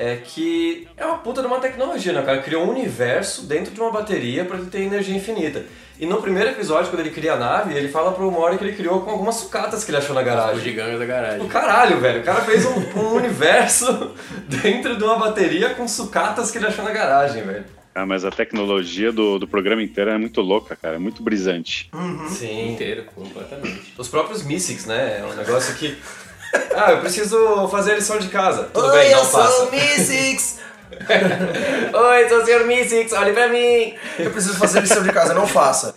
Speaker 4: É que é uma puta de uma tecnologia, né? O cara criou um universo dentro de uma bateria pra ele ter energia infinita. E no primeiro episódio, quando ele cria a nave, ele fala pro Mori que ele criou com algumas sucatas que ele achou na
Speaker 3: O
Speaker 4: garagem.
Speaker 3: gigante da garagem.
Speaker 4: O caralho, velho. O cara fez um, um [laughs] universo dentro de uma bateria com sucatas que ele achou na garagem, velho.
Speaker 2: Ah, mas a tecnologia do, do programa inteiro é muito louca, cara. É muito brisante.
Speaker 4: Sim.
Speaker 3: Inteiro, completamente.
Speaker 4: Os próprios Mystics, né? É um negócio que. [laughs] Ah, eu preciso fazer a lição de casa. Tudo
Speaker 6: Oi,
Speaker 4: bem,
Speaker 6: eu
Speaker 4: não
Speaker 6: sou o Mystics! [laughs]
Speaker 4: Oi, sou o Sr. Mystics, olhe pra mim!
Speaker 6: Eu preciso fazer lição de casa, não faça.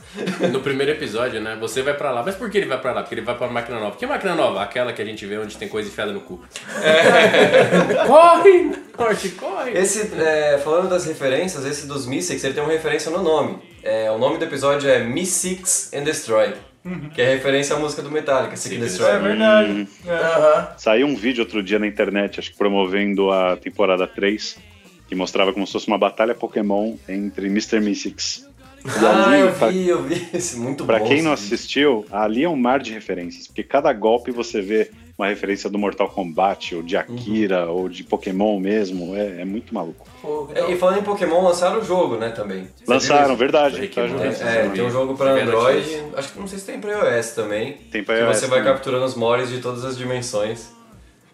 Speaker 3: No primeiro episódio, né? Você vai pra lá. Mas por que ele vai pra lá? Porque ele vai pra máquina nova. Que máquina nova? Aquela que a gente vê onde tem coisa enfiada no cu. É. [laughs] corre! Corre, corre!
Speaker 4: Esse, é, falando das referências, esse dos Mystics, ele tem uma referência no nome. É, o nome do episódio é Mystics and Destroy. Que é referência à música do Metallica, Seek and Destroy.
Speaker 10: É verdade. É.
Speaker 6: Aham.
Speaker 2: Saiu um vídeo outro dia na internet, acho que promovendo a temporada 3, que mostrava como se fosse uma batalha Pokémon entre Mr. Mystics. E
Speaker 4: Ah,
Speaker 2: ali,
Speaker 4: eu
Speaker 2: pra-
Speaker 4: vi, eu vi. [laughs] Esse muito
Speaker 2: Pra
Speaker 4: bom.
Speaker 2: quem não
Speaker 4: vídeo.
Speaker 2: assistiu, ali é um mar de referências, porque cada golpe você vê uma referência do Mortal Kombat, ou de Akira, ou de Pokémon mesmo, é, é muito maluco.
Speaker 6: Que
Speaker 4: É, e falando em Pokémon, lançaram o jogo, né, também. Você
Speaker 2: Lançaram, verdade. Tá.
Speaker 4: É, tem um jogo pra Android, acho que não sei se tem pra iOS também.
Speaker 2: Tem pra
Speaker 4: que
Speaker 2: iOS
Speaker 4: você vai
Speaker 2: também.
Speaker 4: capturando os mores de todas as dimensões.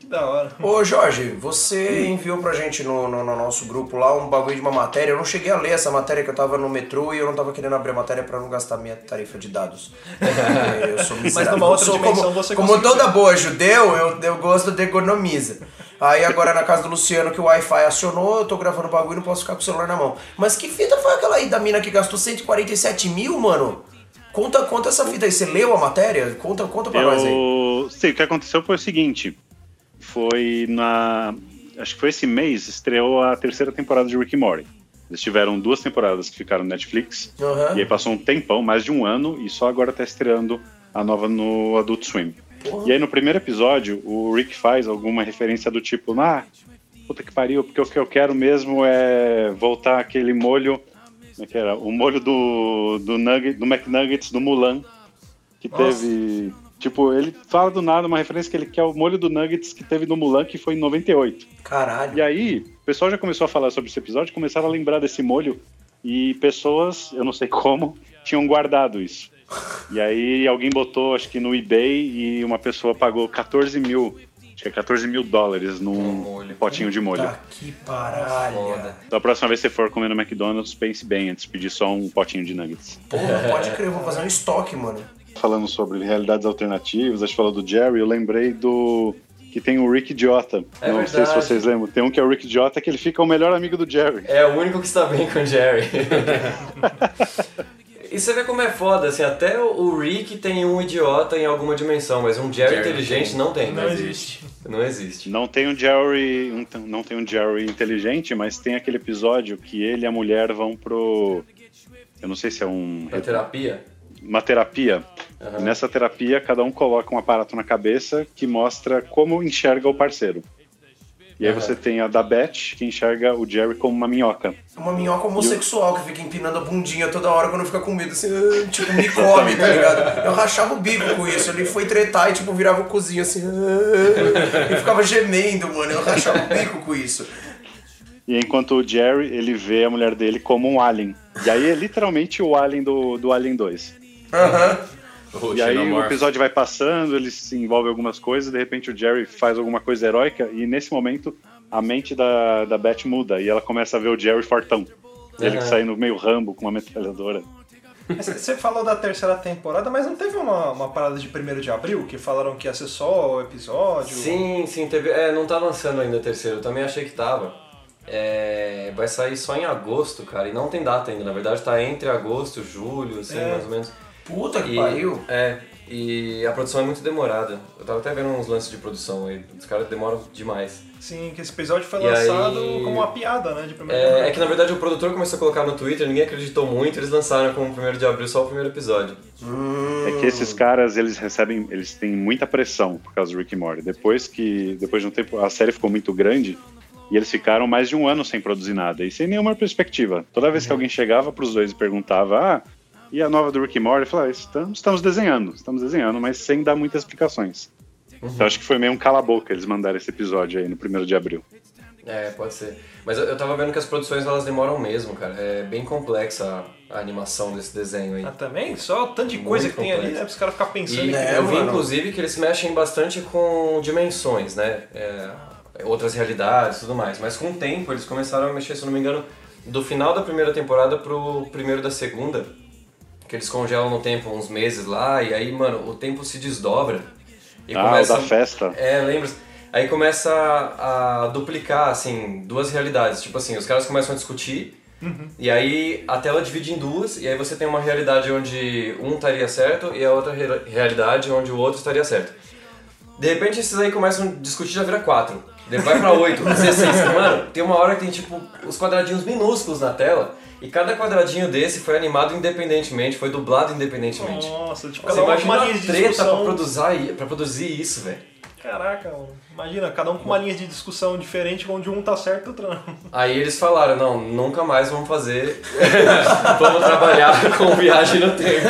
Speaker 10: Que da hora.
Speaker 6: Ô Jorge, você enviou pra gente no, no- no nosso grupo lá um bagulho de uma matéria. Eu não cheguei a ler essa matéria que eu tava no metrô e eu não tava querendo abrir a matéria pra não gastar minha tarifa de dados. É, eu sou [laughs] miserável.
Speaker 10: numa outra
Speaker 6: Eu sou
Speaker 10: dimensão
Speaker 6: como,
Speaker 10: você
Speaker 6: Como toda boa judeu, eu, eu gosto de economiza. Aí agora na casa do Luciano que o Wi-Fi acionou, eu tô gravando o bagulho e não posso ficar com o celular na mão. Mas que fita foi aquela aí da mina que gastou 147 mil, mano? Conta, conta essa fita aí. Você leu a matéria? Conta, conta pra nós aí.
Speaker 2: Eu sei, o que aconteceu foi o seguinte: foi na. Acho que foi esse mês, estreou a terceira temporada de Rick and Morty. Eles tiveram duas temporadas que ficaram no Netflix,
Speaker 6: Aham.
Speaker 2: e aí passou um tempão, mais de um ano, e só agora tá estreando a nova no Adult Swim. E aí no primeiro episódio, o Rick faz alguma referência do tipo, ah, puta que pariu, porque o que eu quero mesmo é voltar aquele molho. Como é que era? O molho do, do, nugget, do McNuggets do Mulan, que teve. Tipo, ele fala do nada uma referência que ele quer o molho do Nuggets que teve no Mulan, que foi em 98.
Speaker 6: Caralho.
Speaker 2: E aí, o pessoal já começou a falar sobre esse episódio, começaram a lembrar desse molho, e pessoas, eu não sei como, tinham guardado isso. E aí alguém botou, acho que no eBay, e uma pessoa pagou 14 mil, acho que é 14 mil dólares num
Speaker 4: Um molho.
Speaker 2: potinho de molho.
Speaker 6: Tá que paralha.
Speaker 4: Foda.
Speaker 2: Então a próxima vez que você for comer no McDonald's, pense bem antes de pedir só um potinho de nuggets.
Speaker 6: Porra, pode crer, eu vou fazer um estoque, mano.
Speaker 2: Falando sobre realidades alternativas, a gente falou do Jerry, eu lembrei do que tem o Rick Idiota.
Speaker 4: É
Speaker 2: não sei se
Speaker 4: verdade.
Speaker 2: vocês lembram. Tem um que é o Rick Idiota que ele fica o melhor amigo do Jerry.
Speaker 4: É o único que está bem com o Jerry. [laughs] e você vê como é foda, assim, até o o Rick tem um idiota em alguma dimensão, mas um Jerry,
Speaker 3: Jerry
Speaker 4: inteligente
Speaker 3: tem.
Speaker 4: não tem.
Speaker 10: Não existe.
Speaker 4: Não existe.
Speaker 2: Não tem um Jerry, um- não tem um Jerry inteligente, mas tem aquele episódio que ele e a mulher vão pro eu não sei se é um
Speaker 4: Pra terapia?
Speaker 2: Uma terapia. E nessa terapia, cada um coloca um aparato na cabeça que mostra como enxerga o parceiro. E aí você tem a da Beth, que enxerga o Jerry como uma minhoca.
Speaker 6: Uma minhoca homossexual que fica empinando a bundinha toda hora quando fica com medo, assim, [laughs] tipo, me [laughs] come, tá ligado? Eu rachava o bico com isso, ele foi tretar e, tipo, virava o cozinho assim, [laughs] e ficava gemendo, mano, eu rachava o bico com isso.
Speaker 2: E enquanto o Jerry, ele vê a mulher dele como um alien. E aí é literalmente o alien do, do Alien 2.
Speaker 6: Aham.
Speaker 3: O
Speaker 2: E aí o episódio vai passando, ele se envolve em algumas coisas, de repente o Jerry faz alguma coisa heróica, e nesse momento a mente da, da Beth muda, e ela começa a ver o Jerry fortão. E ele saindo meio rambo com uma metralhadora.
Speaker 10: Você falou da terceira temporada, mas não teve uma, uma parada de 1 de abril que falaram que ia ser só o episódio?
Speaker 4: Sim, sim, teve. É, não tá lançando ainda o terceiro, eu também achei que tava. É, vai sair só em agosto, cara, e não tem data ainda. Na verdade, tá entre agosto, julho, assim,
Speaker 10: É.
Speaker 4: mais ou menos.
Speaker 6: Puta que
Speaker 4: E,
Speaker 6: pariu.
Speaker 4: é, e a produção é muito demorada. Eu tava até vendo uns lances de produção aí, os caras demoram demais.
Speaker 10: Sim, que esse episódio foi
Speaker 4: E
Speaker 10: lançado
Speaker 4: aí-
Speaker 10: como uma piada, né? De 1 de
Speaker 4: É,
Speaker 10: abril.
Speaker 4: é que na verdade o produtor começou a colocar no Twitter, ninguém acreditou muito, eles lançaram como 1 de abril só o primeiro episódio.
Speaker 2: É que esses caras, eles recebem, eles têm muita pressão por causa do Rick and Morty. Depois que, depois de um tempo, a série ficou muito grande e eles ficaram mais de um ano sem produzir nada e sem nenhuma perspectiva. Toda vez que alguém chegava pros dois e perguntava, ah, e a nova do Rick and Morty? Eu falava, estamos, estamos desenhando, estamos desenhando, mas sem dar muitas explicações. Então acho que foi meio um cala-boca eles mandaram esse episódio aí no primeiro de abril.
Speaker 4: É, pode ser. Mas eu, eu tava vendo que as produções elas demoram mesmo, cara. É bem complexa a, a animação desse desenho aí.
Speaker 10: Ah, também? Só o tanto de coisa
Speaker 4: Muito
Speaker 10: que tem ali, né? Pra os caras ficarem pensando
Speaker 4: E
Speaker 6: É,
Speaker 4: eu vi,
Speaker 6: mano.
Speaker 4: inclusive, que eles mexem bastante com dimensões, né? É, outras realidades e tudo mais. Mas com o tempo eles começaram a mexer, se eu não me engano, do final da primeira temporada pro primeiro da segunda. Que eles congelam no tempo uns meses lá, e aí, mano, o tempo se desdobra. E
Speaker 2: Ah, o da festa.
Speaker 4: É, lembra? Aí começa a, a duplicar, assim, duas realidades. Tipo assim, os caras começam a discutir, e aí a tela divide em duas, e aí você tem uma realidade onde um estaria certo e a outra re- realidade onde o outro estaria certo. De repente esses aí começam a discutir já vira quatro. Vai pra oito, 16. Mano, tem uma hora que tem tipo os quadradinhos minúsculos na tela, e cada quadradinho desse foi animado independentemente, foi dublado independentemente.
Speaker 10: Nossa, tipo,
Speaker 4: Você imagina
Speaker 10: uma
Speaker 4: treta pra produzir, pra produzir isso, velho.
Speaker 10: Caraca, mano. imagina, cada um com uma linha de discussão diferente, onde um tá certo e o outro não.
Speaker 4: Aí eles falaram, não, nunca mais vamos fazer, [laughs] vamos trabalhar [laughs] com viagem no tempo.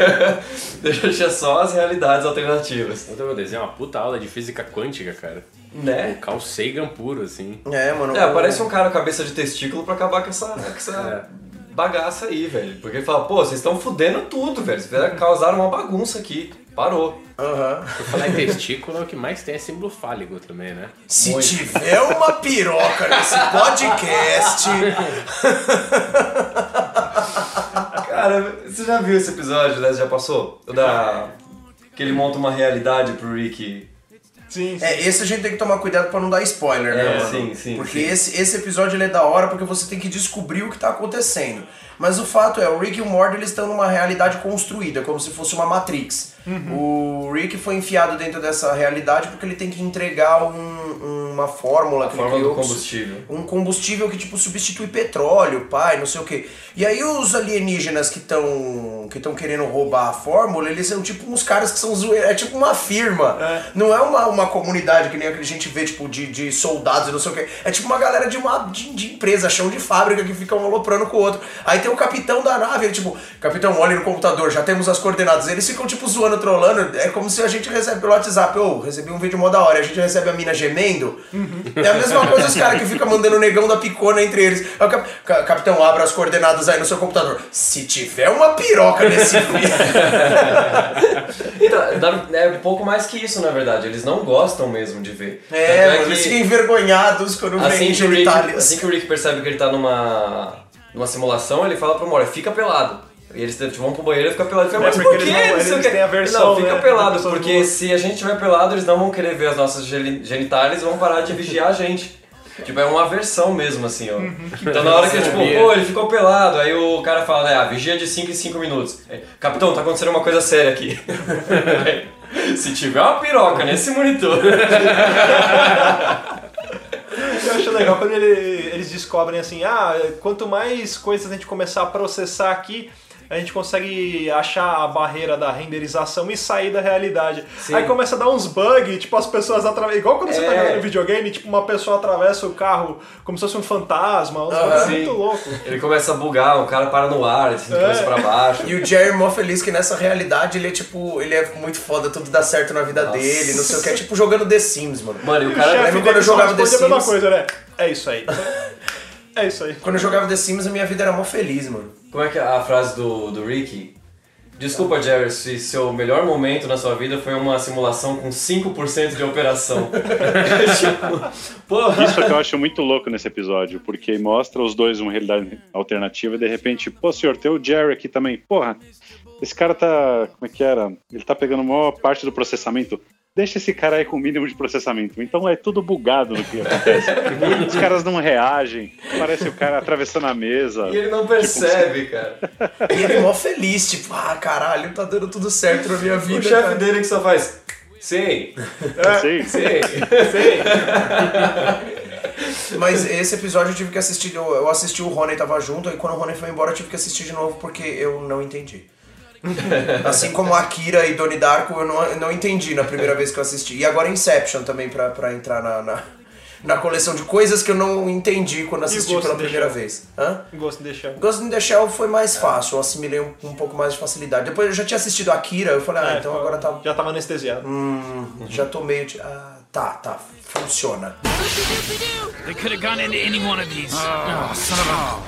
Speaker 4: [laughs] Deixa só as realidades alternativas.
Speaker 3: Então, meu desenho é uma puta aula de física quântica, cara.
Speaker 4: Né?
Speaker 3: O Carl Sagan puro, assim.
Speaker 6: É, mano.
Speaker 4: É,
Speaker 6: o-
Speaker 4: parece um cara cabeça de testículo pra acabar com essa, com essa bagaça aí, velho. Porque ele fala, pô, vocês estão fudendo tudo, velho. Vocês causaram uma bagunça aqui. Parou.
Speaker 6: Aham.
Speaker 3: Por falar em testículo, o que mais tem é símbolo fálico também, né?
Speaker 6: Se tiver uma piroca nesse podcast. [laughs]
Speaker 4: Cara, você já viu esse episódio, né? Você já passou? O da... Que ele monta uma realidade pro Rick
Speaker 10: Sim, sim.
Speaker 6: É, esse a gente tem que tomar cuidado pra não dar spoiler, né,
Speaker 4: É,
Speaker 6: mano?
Speaker 4: sim, sim,
Speaker 6: Porque
Speaker 4: sim.
Speaker 6: Esse, esse episódio ele é da hora porque você tem que descobrir o que tá acontecendo. Mas o fato é, o Rick e o Morty eles estão numa realidade construída, como se fosse uma Matrix. O Rick foi enfiado dentro dessa realidade porque ele tem que entregar um- uma fórmula que ele
Speaker 4: fórmula do
Speaker 6: criou,
Speaker 4: combustível.
Speaker 6: um combustível que tipo substitui petróleo, pai, não sei o que. E aí os alienígenas que estão que estão querendo roubar a fórmula, eles são tipo uns caras que são zoeiros, é tipo uma firma. Não é uma, uma comunidade que nem a que a gente vê tipo de, de soldados e não sei o que. É tipo uma galera de uma de, de empresa, chão de fábrica que ficam aloprando com o outro. Aí tem o capitão da nave, ele tipo, capitão, olha no computador, já temos as coordenadas. Eles ficam tipo zoando, trolando. É como se a gente recebe pelo WhatsApp, ô, recebi um vídeo mó da hora, e a gente recebe a mina gemendo. É a mesma coisa os caras que ficam mandando o negão da picona entre eles. O cap- ca- capitão, abra as coordenadas aí no seu computador. Se tiver uma piroca nesse vídeo. [laughs]
Speaker 4: Então, é um pouco mais que isso, na verdade. Eles não gostam mesmo de ver.
Speaker 6: É,
Speaker 4: Tanto
Speaker 6: mano, eles
Speaker 4: que
Speaker 6: ficam envergonhados quando
Speaker 4: assim que, Rick,
Speaker 6: genitálias.
Speaker 4: assim que o Rick percebe que ele tá numa, numa simulação, ele fala pro Morty, fica pelado. E eles tipo, vão pro banheiro e fica pelado. Ele fala,
Speaker 10: É,
Speaker 4: mas
Speaker 10: porque
Speaker 4: por
Speaker 10: eles
Speaker 4: quê?
Speaker 10: não- eles têm a versão,
Speaker 4: Não, fica
Speaker 10: né,
Speaker 4: pelado, porque
Speaker 10: do-
Speaker 4: se a gente tiver pelado, eles não vão querer ver as nossas geni- genitálias e vão parar de vigiar a gente. Tipo, é uma versão mesmo, assim, ó. Então na hora que, tipo, pô, ele ficou pelado, aí o cara fala, né, ah, vigia de 5 em 5 minutos. Aí, Capitão, tá acontecendo uma coisa séria aqui. [laughs] Se tiver uma piroca nesse monitor.
Speaker 10: Eu acho legal quando ele- eles descobrem assim, ah, quanto mais coisas a gente começar a processar aqui, a gente consegue achar a barreira da renderização e sair da realidade.
Speaker 4: Sim.
Speaker 10: Aí começa a dar uns bugs, tipo as pessoas atravessam. Igual quando você tá
Speaker 4: É.
Speaker 10: jogando videogame, tipo, uma pessoa atravessa o carro como se fosse um fantasma, uns bugs
Speaker 4: Sim.
Speaker 10: muito louco.
Speaker 4: Ele começa a bugar, o cara para no ar, assim,
Speaker 10: É.
Speaker 4: pra baixo.
Speaker 6: E o Jerry mó feliz que nessa realidade ele é tipo, ele é muito foda, tudo dá certo na vida
Speaker 4: Nossa.
Speaker 6: dele, não sei o que. É tipo jogando The Sims, mano.
Speaker 4: Mano, e o cara.
Speaker 6: lembra quando
Speaker 10: dele
Speaker 6: eu jogava The
Speaker 10: responde a mesma
Speaker 6: Sims?
Speaker 10: coisa, né? É isso aí. [laughs] É isso aí.
Speaker 6: Quando eu jogava The Sims, a minha vida era mó feliz, mano.
Speaker 4: Como é que é a frase do, do Ricky? Desculpa, Jerry, se seu melhor momento na sua vida foi uma simulação com 5% de operação. [laughs] tipo.
Speaker 2: Isso é que eu acho muito louco nesse episódio, porque mostra os dois uma realidade alternativa e de repente, pô, senhor, tem o Jerry aqui também. Porra, esse cara tá. Como é que era? Ele tá pegando a maior parte do processamento. Deixa esse cara aí com o mínimo de processamento. Então é tudo bugado no que acontece. [laughs] Os caras não reagem. Parece o cara atravessando a mesa.
Speaker 4: E ele não percebe, cara. [laughs]
Speaker 6: E ele mó feliz, tipo, ah, caralho, tá dando tudo certo na minha vida.
Speaker 4: O chefe dele que só faz. Sim,
Speaker 2: Sim. [laughs]
Speaker 4: sim.
Speaker 6: Mas esse episódio eu tive que assistir, eu, eu assisti o Rony tava junto, e quando o Rony foi embora eu tive que assistir de novo porque eu não entendi. [laughs] assim como Akira e Donnie Darko, eu não, eu não entendi na primeira vez que eu assisti. E agora Inception também pra, pra entrar na, na, na coleção de coisas que eu não entendi quando assisti pela primeira vez. Hã?
Speaker 10: Ghost in the Shell.
Speaker 6: Ghost in the Shell foi mais fácil, eu assimilei um, um pouco mais de facilidade. Depois eu já tinha assistido Akira, eu falei, ah,
Speaker 10: É,
Speaker 6: então
Speaker 10: foi-
Speaker 6: agora tá.
Speaker 10: Já tava anestesiado.
Speaker 6: Hum, já tô meio de. Ah, tá, tá, funciona.
Speaker 9: They could have gone into any one of these. Oh, son of a.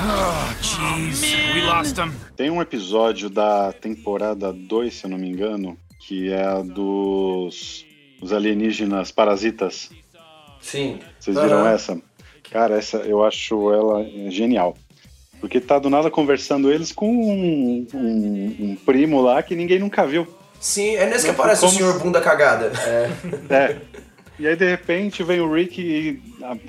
Speaker 9: Oh, jeez. We lost them.
Speaker 2: Tem um episódio da temporada 2, se eu não me engano, que é a dos os alienígenas parasitas.
Speaker 4: Sim.
Speaker 2: Vocês viram
Speaker 6: Aham.
Speaker 2: essa? Cara, essa eu acho ela genial. Porque tá do nada conversando eles com um, um- um primo lá que ninguém nunca viu.
Speaker 6: Sim, é nesse que aparece o
Speaker 2: como-
Speaker 6: senhor bunda cagada.
Speaker 2: É. E aí, de repente, vem o Rick e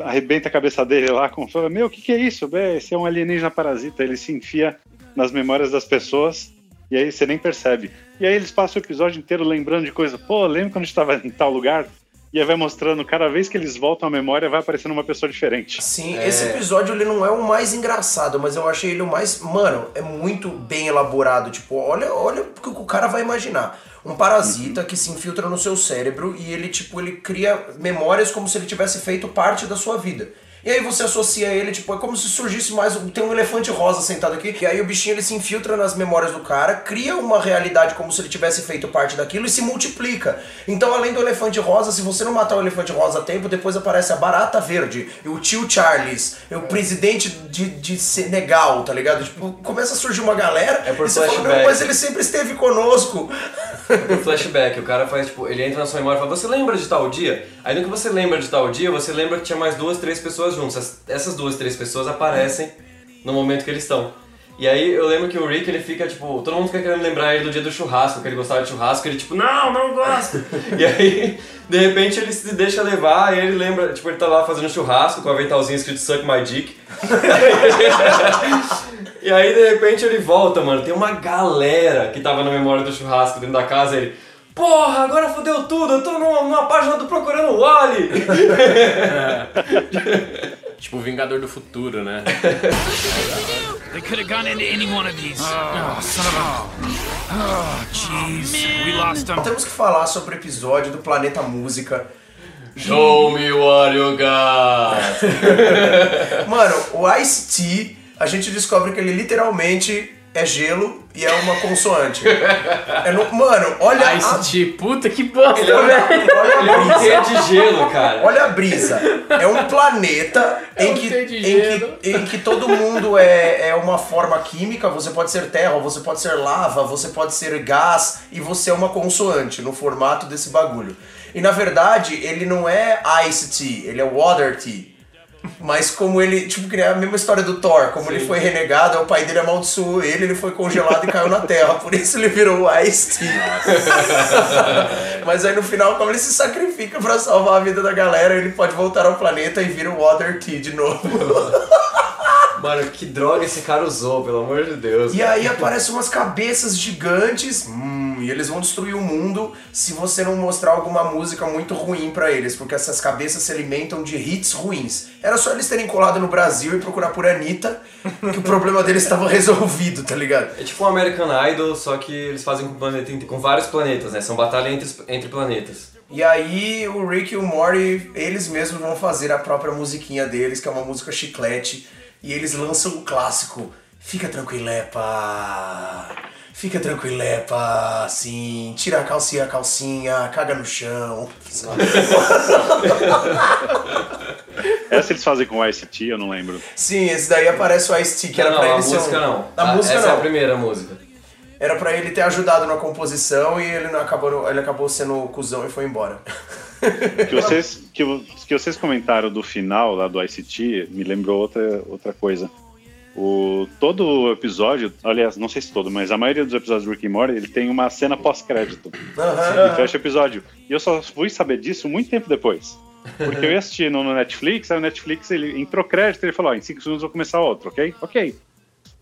Speaker 2: arrebenta a cabeça dele lá com fala, meu, o que, que é isso? Esse é um alienígena parasita. Ele se enfia nas memórias das pessoas e aí você nem percebe. E aí eles passam o episódio inteiro lembrando de coisa. Pô, lembra quando a gente tava em tal lugar? E aí vai mostrando, cada vez que eles voltam à memória, vai aparecendo uma pessoa diferente.
Speaker 6: Sim, esse episódio ele não é o mais engraçado, mas eu achei ele o mais. Mano, é muito bem elaborado. Tipo, olha, olha o que o cara vai imaginar. Um parasita que se infiltra no seu cérebro e ele, tipo, ele cria memórias como se ele tivesse feito parte da sua vida. E aí você associa ele, tipo, é como se surgisse mais. Tem um elefante rosa sentado aqui, e aí o bichinho ele se infiltra nas memórias do cara, cria uma realidade como se ele tivesse feito parte daquilo e se multiplica. Então, além do elefante rosa, se você não matar o elefante rosa a tempo, depois aparece a barata verde, e o tio Charles, e o presidente de, de Senegal, tá ligado? Tipo, começa a surgir uma galera,
Speaker 4: É por
Speaker 6: fala,
Speaker 4: flashback.
Speaker 6: não, mas ele sempre esteve conosco.
Speaker 4: O flashback, o cara faz, tipo, ele entra na sua memória e fala, você lembra de tal dia? Aí no que você lembra de tal dia, você lembra que tinha mais duas, três pessoas juntas. As- Essas duas, três pessoas aparecem no momento que eles estão. E aí eu lembro que o Rick, ele fica, tipo, todo mundo fica querendo lembrar ele do dia do churrasco, que ele gostava de churrasco, ele tipo, não, não gosto! [laughs] e aí, de repente, ele se deixa levar, e ele lembra, tipo, ele tá lá fazendo churrasco com o aventalzinho escrito Suck My Dick. [laughs] E aí, de repente, ele volta, mano. Tem uma galera que tava na memória do churrasco dentro da casa. Ele, porra, agora fodeu tudo. Eu tô numa, numa página do Procurando o Wally.
Speaker 3: Tipo o Vingador do Futuro, né?
Speaker 9: They could have gone into any one of these. Oh, son of a. Oh, jeez. We lost them.
Speaker 6: Temos que falar sobre o episódio do Planeta Música.
Speaker 4: Show me what you got. [laughs]
Speaker 6: Mano, o Ice-T, a gente descobre que ele literalmente é gelo e é uma consoante. É no- mano, olha a,
Speaker 3: Ice-T, puta que bosta,
Speaker 6: olha,
Speaker 3: velho!
Speaker 6: olha a
Speaker 4: Ele é
Speaker 6: brisa.
Speaker 4: de gelo, cara.
Speaker 6: Olha a brisa. É um planeta [laughs] em
Speaker 3: um
Speaker 6: que, em, que, em que todo mundo é, é uma forma química. Você pode ser terra, você pode ser lava, você pode ser gás e você é uma consoante no formato desse bagulho. E na verdade, ele não é Ice Tea, ele é Water Tea. Mas como ele, tipo, que a mesma história do Thor, como ele foi renegado, o pai dele amaldiçoou ele, ele foi congelado e caiu na terra, por isso ele virou o Ice. [laughs] Mas aí no final, como ele se sacrifica pra salvar a vida da galera, ele pode voltar ao planeta e vira o Water Tea de novo. [laughs]
Speaker 4: Mano, que droga esse cara usou, pelo amor de Deus.
Speaker 6: E aí aparecem umas cabeças gigantes, hum, e eles vão destruir o mundo se você não mostrar alguma música muito ruim pra eles, porque essas cabeças se alimentam de hits ruins. Era só eles terem colado no Brasil e procurar por Anitta, que o problema deles estava resolvido, tá ligado?
Speaker 4: É tipo um American Idol, só que eles fazem com, planeta, com vários planetas, né? São batalha entre, entre planetas.
Speaker 6: E aí o Rick e o Morty, eles mesmos vão fazer a própria musiquinha deles, que é uma música chiclete, e eles lançam o clássico Fica tranquilepa, fica tranquilepa, assim, tira a calcinha, a calcinha, caga no chão. [laughs]
Speaker 2: Essa eles fazem com o ICT, eu não lembro.
Speaker 6: Sim, esse daí aparece o Ice-T, que era
Speaker 4: não,
Speaker 6: pra
Speaker 4: a
Speaker 6: ele ser
Speaker 4: música
Speaker 6: um...
Speaker 4: não.
Speaker 6: A
Speaker 4: Ah,
Speaker 6: música
Speaker 4: Essa é
Speaker 6: não.
Speaker 4: a primeira música.
Speaker 6: Era pra ele ter ajudado na composição e ele não acabou, ele acabou sendo cuzão e foi embora. [laughs] [laughs]
Speaker 2: Que vocês, que, que vocês comentaram do final lá do ICT me lembrou outra, outra coisa. O, todo o episódio, aliás, não sei se todo, mas a maioria dos episódios do Rick and Morty, ele tem uma cena pós-crédito.
Speaker 6: Aham.
Speaker 2: E fecha o episódio. E eu só fui saber disso muito tempo depois. Porque eu ia assistir no, Netflix, aí o Netflix ele entrou crédito, ele falou, ó, em 5 segundos eu vou começar outro, ok? Ok.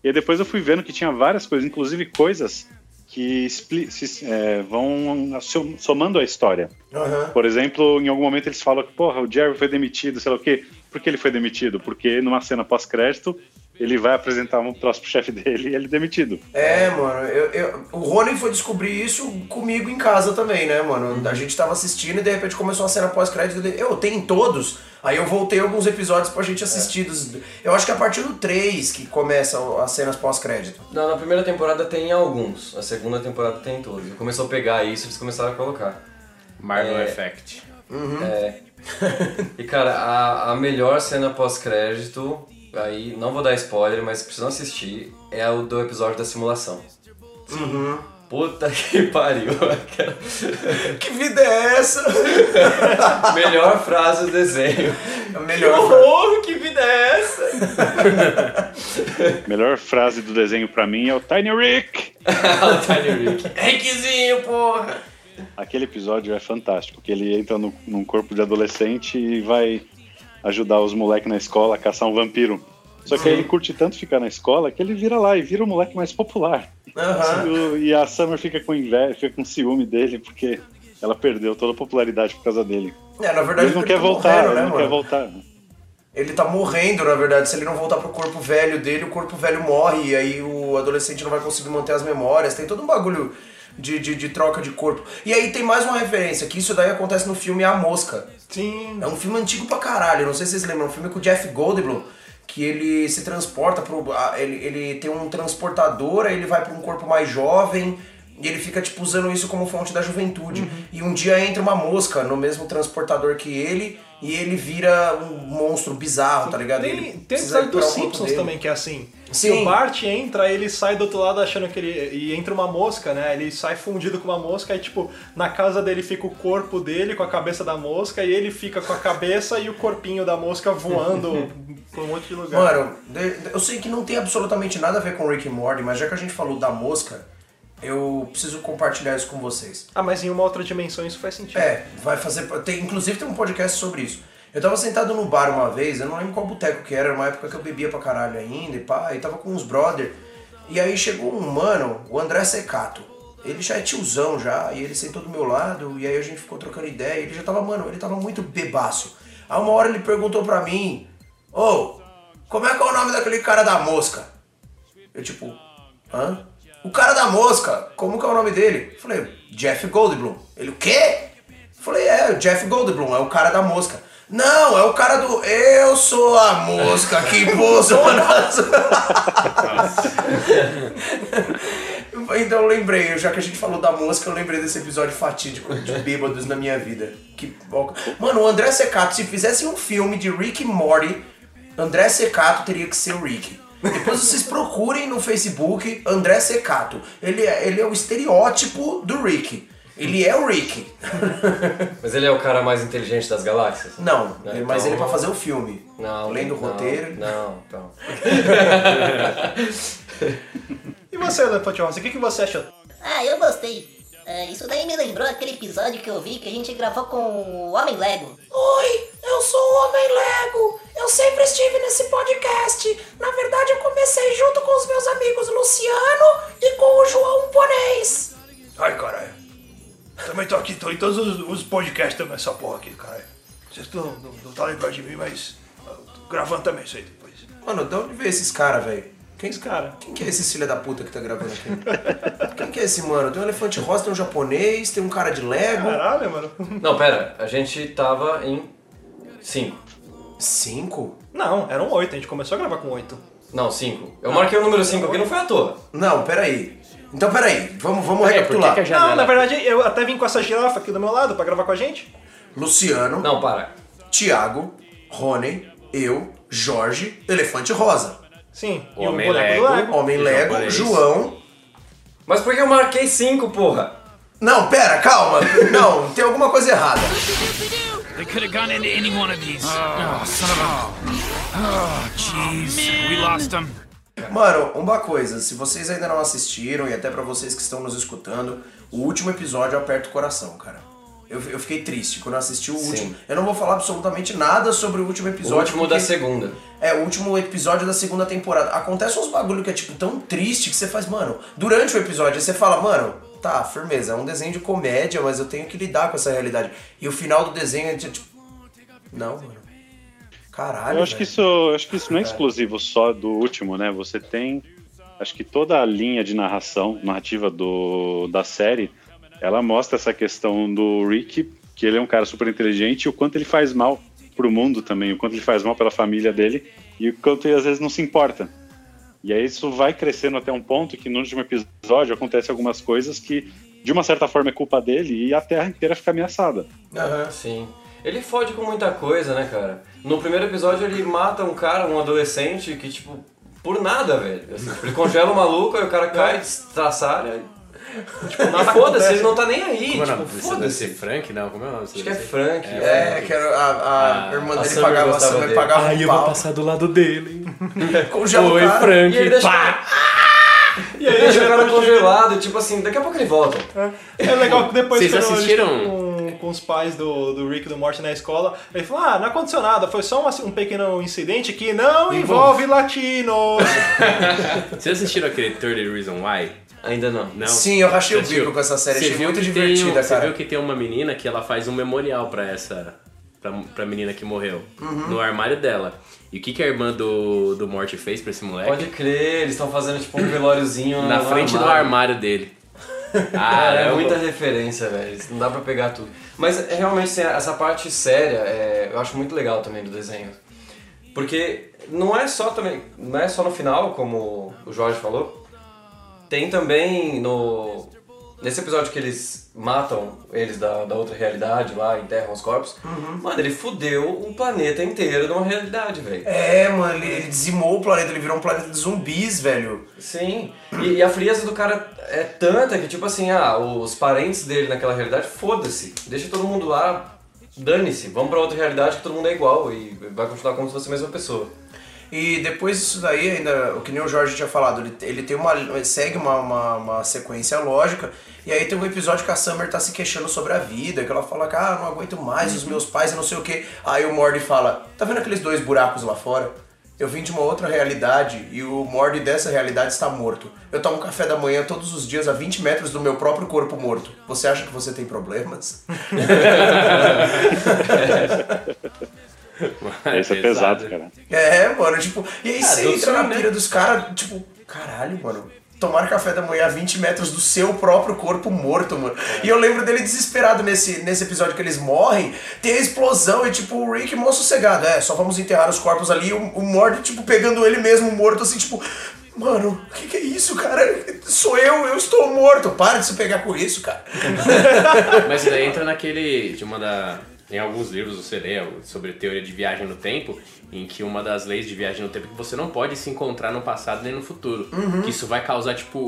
Speaker 2: E depois eu fui vendo que tinha várias coisas, inclusive coisas que se- é, vão som- somando a história.
Speaker 6: Aham.
Speaker 2: Por exemplo, em algum momento eles falam que, porra, o Jerry foi demitido, sei lá o quê. Por que ele foi demitido? Porque numa cena pós-crédito, ele vai apresentar um troço pro chefe dele e ele é demitido.
Speaker 6: É, mano, eu, eu- o Rony foi descobrir isso comigo em casa também, né, mano? A gente tava assistindo e de repente começou uma cena pós-crédito. dele, Eu, tem em todos? Aí eu voltei alguns episódios pra gente assistir. dos- Eu acho que é a partir do 3 que começam as cenas pós-crédito.
Speaker 4: Não, na primeira temporada tem alguns, na segunda temporada tem todos. E começou a pegar isso, eles começaram a colocar.
Speaker 3: Marvel
Speaker 4: É.
Speaker 3: Effect.
Speaker 4: É. [laughs] e cara, a, a melhor cena pós-crédito, aí não vou dar spoiler, mas precisam assistir, é o do episódio da simulação. Puta [laughs] que pariu. Aquela-
Speaker 6: Que vida é essa? [laughs]
Speaker 4: melhor frase do desenho. Que
Speaker 6: melhor fra-
Speaker 4: horror, que vida é essa? [laughs]
Speaker 2: Melhor frase do desenho pra mim é o Tiny Rick.
Speaker 4: o Tiny Rick. Rickzinho, porra!
Speaker 2: Aquele episódio é fantástico, que ele entra no, num corpo de adolescente e vai ajudar os moleques na escola a caçar um vampiro. Só que aí ele curte tanto ficar na escola que ele vira lá e vira o moleque mais popular.
Speaker 6: Aham.
Speaker 2: E, a Summer fica com inveja, fica com ciúme dele, porque ela perdeu toda a popularidade por causa dele.
Speaker 6: É, na verdade
Speaker 2: Ele não quer
Speaker 6: tá
Speaker 2: voltar,
Speaker 6: morrendo,
Speaker 2: ele
Speaker 6: né,
Speaker 2: não
Speaker 6: mano?
Speaker 2: quer voltar.
Speaker 6: Ele tá morrendo, na verdade. Se ele não voltar pro corpo velho dele, o corpo velho morre. E aí o adolescente não vai conseguir manter as memórias. Tem todo um bagulho de, de, de troca de corpo. E aí tem mais uma referência, que isso daí acontece no filme A Mosca.
Speaker 10: Sim.
Speaker 6: É um filme antigo pra caralho. Não sei se vocês lembram. É um filme com o Jeff Goldblum. Que ele se transporta pro. Ele, ele tem um transportador, aí ele vai pra um corpo mais jovem. E ele fica, tipo, usando isso como fonte da juventude. E um dia entra uma mosca no mesmo transportador que ele. E ele vira um monstro bizarro, tá ligado?
Speaker 10: Tem,
Speaker 6: ele
Speaker 10: tem episódio dos Simpsons
Speaker 6: dele.
Speaker 10: também que é assim.
Speaker 6: Sim.
Speaker 10: Se o Bart entra, ele sai do outro lado achando que ele. E entra uma mosca, né? Ele sai fundido com uma mosca e, tipo, na casa dele fica o corpo dele com a cabeça da mosca e ele fica com a cabeça e o corpinho da mosca voando [laughs] por um monte de lugar.
Speaker 6: Mano, eu sei que não tem absolutamente nada a ver com Rick and Morty, mas já que a gente falou da mosca, eu preciso compartilhar isso com vocês.
Speaker 10: Ah, mas em uma outra dimensão isso faz sentido.
Speaker 6: É, vai fazer. Tem, inclusive tem um podcast sobre isso. Eu tava sentado no bar uma vez, eu não lembro qual boteco que era, era uma época que eu bebia pra caralho ainda e pá, e tava com uns brother. E aí chegou um mano, o André Secato. Ele já é tiozão já, e ele sentou do meu lado, e aí a gente ficou trocando ideia, e ele já tava, mano, ele tava muito bebaço. Aí uma hora ele perguntou pra mim, ô, como é que é o nome daquele cara da mosca? Eu tipo, hã? O cara da mosca, como que é o nome dele? Eu falei, Jeff Goldblum. Ele, o quê? Eu falei, é, o Jeff Goldblum, é o cara da mosca. Não, é o cara do Eu sou a mosca que [laughs] pousa nas... [laughs] Então eu lembrei, já que a gente falou da mosca, eu lembrei desse episódio fatídico de bêbados na minha vida. Que... Mano, o André Secato, se fizesse um filme de Rick e Morty, André Secato teria que ser o Rick. Depois vocês procurem no Facebook André Secato. Ele é, ele é o estereótipo do Rick. Ele é o Rick. [laughs]
Speaker 4: Mas ele é o cara mais inteligente das galáxias?
Speaker 6: Não,
Speaker 4: Né,
Speaker 6: mas
Speaker 4: então-
Speaker 6: ele é pra fazer o filme.
Speaker 4: Não,
Speaker 6: Além do roteiro.
Speaker 4: Não, então. [laughs] [laughs]
Speaker 10: E você, Elefante Rosa, o que, que você achou?
Speaker 5: Ah, eu gostei. É, isso daí me lembrou aquele episódio que eu vi que a gente gravou com o Homem Lego.
Speaker 11: Oi, eu sou o Homem Lego. Eu sempre estive nesse podcast. Na verdade, eu comecei junto com os meus amigos Luciano e com o João Ponês.
Speaker 10: Ai, caralho. Também tô aqui, tô em todos os, os podcasts também, essa porra aqui, caralho. Vocês não, não, não tá lembrando de mim, mas ah, tô gravando também isso aí depois.
Speaker 6: Mano, de onde veio esses caras, velho? Quem,
Speaker 10: Esse cara.
Speaker 6: quem que é esse filho da puta que tá gravando aqui? [laughs] Quem que é esse mano? Tem um elefante rosa, tem um japonês, tem um cara de Lego.
Speaker 10: Caralho, mano.
Speaker 4: Não, pera, a gente tava em 5.
Speaker 6: Cinco?
Speaker 10: Não, eram oito, a gente começou a gravar com oito.
Speaker 4: Não, 5. Eu marquei o número 5 aqui, não foi à toa.
Speaker 6: Não, peraí. Então peraí, vamos, vamos
Speaker 3: Peraí, por que
Speaker 6: recapitular.
Speaker 3: que a janela...
Speaker 10: Não, na verdade, eu até vim com essa girafa aqui do meu lado pra gravar com a gente.
Speaker 6: Luciano,
Speaker 4: Não, para.
Speaker 6: Thiago, Rony, eu, Jorge, Elefante Rosa.
Speaker 10: Sim,
Speaker 3: O
Speaker 10: o
Speaker 3: Homem
Speaker 10: boneco
Speaker 3: Lego.
Speaker 10: Lego.
Speaker 6: Homem
Speaker 3: João
Speaker 6: Lego. João.
Speaker 4: Mas por que eu marquei 5, porra?
Speaker 6: Não, pera, calma. Não, tem alguma coisa errada.
Speaker 9: They could have gone into any one of these. Oh, son of a. Oh, jeez. We lost them.
Speaker 6: Mano, uma coisa, se vocês ainda não assistiram, e até pra vocês que estão nos escutando, o último episódio aperta o coração, cara. Eu, eu fiquei triste quando eu assisti o
Speaker 4: Sim.
Speaker 6: último. Eu não vou falar absolutamente nada sobre o último
Speaker 4: O
Speaker 6: episódio.
Speaker 4: último
Speaker 6: porque-
Speaker 4: da segunda.
Speaker 6: É, o último episódio da segunda temporada. Acontece uns bagulho que é, tipo, tão triste que você faz, mano, durante o episódio, você fala, mano, tá, firmeza, é um desenho de comédia, mas eu tenho que lidar com essa realidade. E o final do desenho é tipo. Não, mano. Caralho.
Speaker 2: Eu acho que isso, eu acho que isso não é exclusivo só do último, né? Você tem, acho que toda a linha de narração, narrativa do, da série, ela mostra essa questão do Rick, que ele é um cara super inteligente, e o quanto ele faz mal pro mundo também, o quanto ele faz mal pela família dele e o quanto ele às vezes não se importa. E aí isso vai crescendo até um ponto que no último episódio acontece algumas coisas que de uma certa forma é culpa dele e a Terra inteira fica ameaçada.
Speaker 4: Sim. Ele fode com muita coisa, né, cara? No primeiro episódio ele mata um cara, um adolescente, que, tipo, por nada, velho. Ele congela o maluco, aí o cara cai, estraçalha. Tipo, mas foda-se, ele não tá nem aí.
Speaker 3: Como é
Speaker 4: tipo, foda-se.
Speaker 3: Frank? Não, como é o nome?
Speaker 4: Acho que é Frank.
Speaker 6: É, que era a, a irmã
Speaker 4: a
Speaker 6: dele
Speaker 4: Summer
Speaker 6: pagava, a Summer
Speaker 4: dele.
Speaker 6: pagava
Speaker 3: Ai,
Speaker 6: um
Speaker 3: eu vou passar do lado dele. [laughs]
Speaker 6: Congela o
Speaker 3: Oi. Frank.
Speaker 4: E ele deixa,
Speaker 3: Pá!
Speaker 4: e ele deixa o cara congelado, tipo assim, daqui a pouco ele volta.
Speaker 10: É legal que depois
Speaker 3: Vocês assistiram?
Speaker 10: Com, com os pais do, do Rick e do Morty na escola, ele falou: Ah, não aconteceu nada, foi só uma- um pequeno incidente que não envolve latinos. [laughs]
Speaker 3: Vocês assistiram aquele 30 Reason Why?
Speaker 4: Ainda não.
Speaker 3: Não?
Speaker 6: Sim, eu rachei o bico com essa série,
Speaker 3: Você
Speaker 6: achei
Speaker 3: viu
Speaker 6: muito
Speaker 3: que tem
Speaker 6: divertida,
Speaker 3: um-
Speaker 6: cara.
Speaker 3: Você viu que tem uma menina que ela faz um memorial pra essa. Pra, pra menina que morreu.
Speaker 6: Uhum.
Speaker 3: No armário dela. E o que, que a irmã do, do Morty fez pra esse moleque?
Speaker 4: Pode crer, eles estão fazendo tipo um velóriozinho
Speaker 3: Na
Speaker 4: no
Speaker 3: frente do armário dele.
Speaker 4: Cara, [laughs] é muita referência, velho. Não dá pra pegar tudo. Mas é, realmente, assim, essa parte séria, é, eu acho muito legal também do desenho. Porque não é só também, não é só no final, como o Jorge falou. Tem também no nesse episódio que eles matam eles da, da outra realidade lá, enterram os corpos. Mano, ele fudeu o planeta inteiro numa realidade, velho.
Speaker 6: É, mano, ele, ele dizimou o planeta, ele virou um planeta de zumbis, velho.
Speaker 4: Sim, e, e a frieza do cara é tanta que, tipo assim, ah, os parentes dele naquela realidade, foda-se, deixa todo mundo lá, dane-se, vamos pra outra realidade que todo mundo é igual e vai continuar como se fosse a mesma pessoa.
Speaker 6: E depois disso daí, ainda, o que nem o Jorge tinha falado, ele, ele tem uma. ele segue uma, uma, uma sequência lógica. E aí tem um episódio que a Summer tá se queixando sobre a vida, que ela fala que ah, não aguento mais os meus pais e não sei o que. Aí o Morty fala, tá vendo aqueles dois buracos lá fora? Eu vim de uma outra realidade e o Morty dessa realidade está morto. Eu tomo café da manhã todos os dias a 20 metros do meu próprio corpo morto. Você acha que você tem problemas? [laughs] [laughs]
Speaker 2: Isso é pesado, cara.
Speaker 6: É, mano, tipo, e aí
Speaker 3: Ah,
Speaker 6: você entra na
Speaker 3: né?
Speaker 6: pira dos caras, tipo, caralho, mano. Tomar café da manhã a 20 metros do seu próprio corpo morto, mano. E eu lembro dele desesperado nesse, nesse episódio que eles morrem. Tem a explosão e, tipo, o Rick mó sossegado. É, só vamos enterrar os corpos ali. E o, o Morty, tipo, pegando ele mesmo morto, assim, tipo, mano, o que, que é isso, cara? Sou eu, eu estou morto. Para de se pegar com isso, cara.
Speaker 3: Mas daí entra naquele. De uma da. Em alguns livros você lê sobre teoria de viagem no tempo, em que uma das leis de viagem no tempo é que você não pode se encontrar no passado nem no futuro.
Speaker 6: Uhum.
Speaker 3: Que isso vai causar, tipo,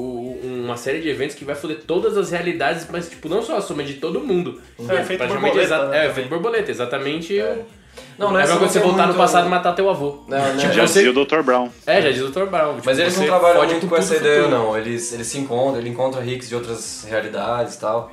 Speaker 3: uma série de eventos que vai foder todas as realidades, mas, tipo, não só a soma de todo mundo.
Speaker 10: É, efeito
Speaker 3: praticamente
Speaker 10: borboleta,
Speaker 3: exa-
Speaker 10: né,
Speaker 3: É, efeito borboleta, exatamente. o-
Speaker 4: Não,
Speaker 3: é
Speaker 4: nessa
Speaker 3: a mesma coisa
Speaker 4: não
Speaker 3: você
Speaker 4: tem
Speaker 3: voltar no
Speaker 4: muito-
Speaker 3: passado e matar teu avô.
Speaker 4: Não, não.
Speaker 3: Tipo,
Speaker 2: Já
Speaker 3: você-
Speaker 2: dizia o Dr. Brown.
Speaker 3: É, já diz o Dr. Brown. Tipo,
Speaker 4: Mas eles não trabalham muito
Speaker 3: com
Speaker 4: com essa
Speaker 3: no
Speaker 4: ideia,
Speaker 3: futuro.
Speaker 4: não. Eles, eles se encontram, ele encontra Ricks de outras realidades e tal.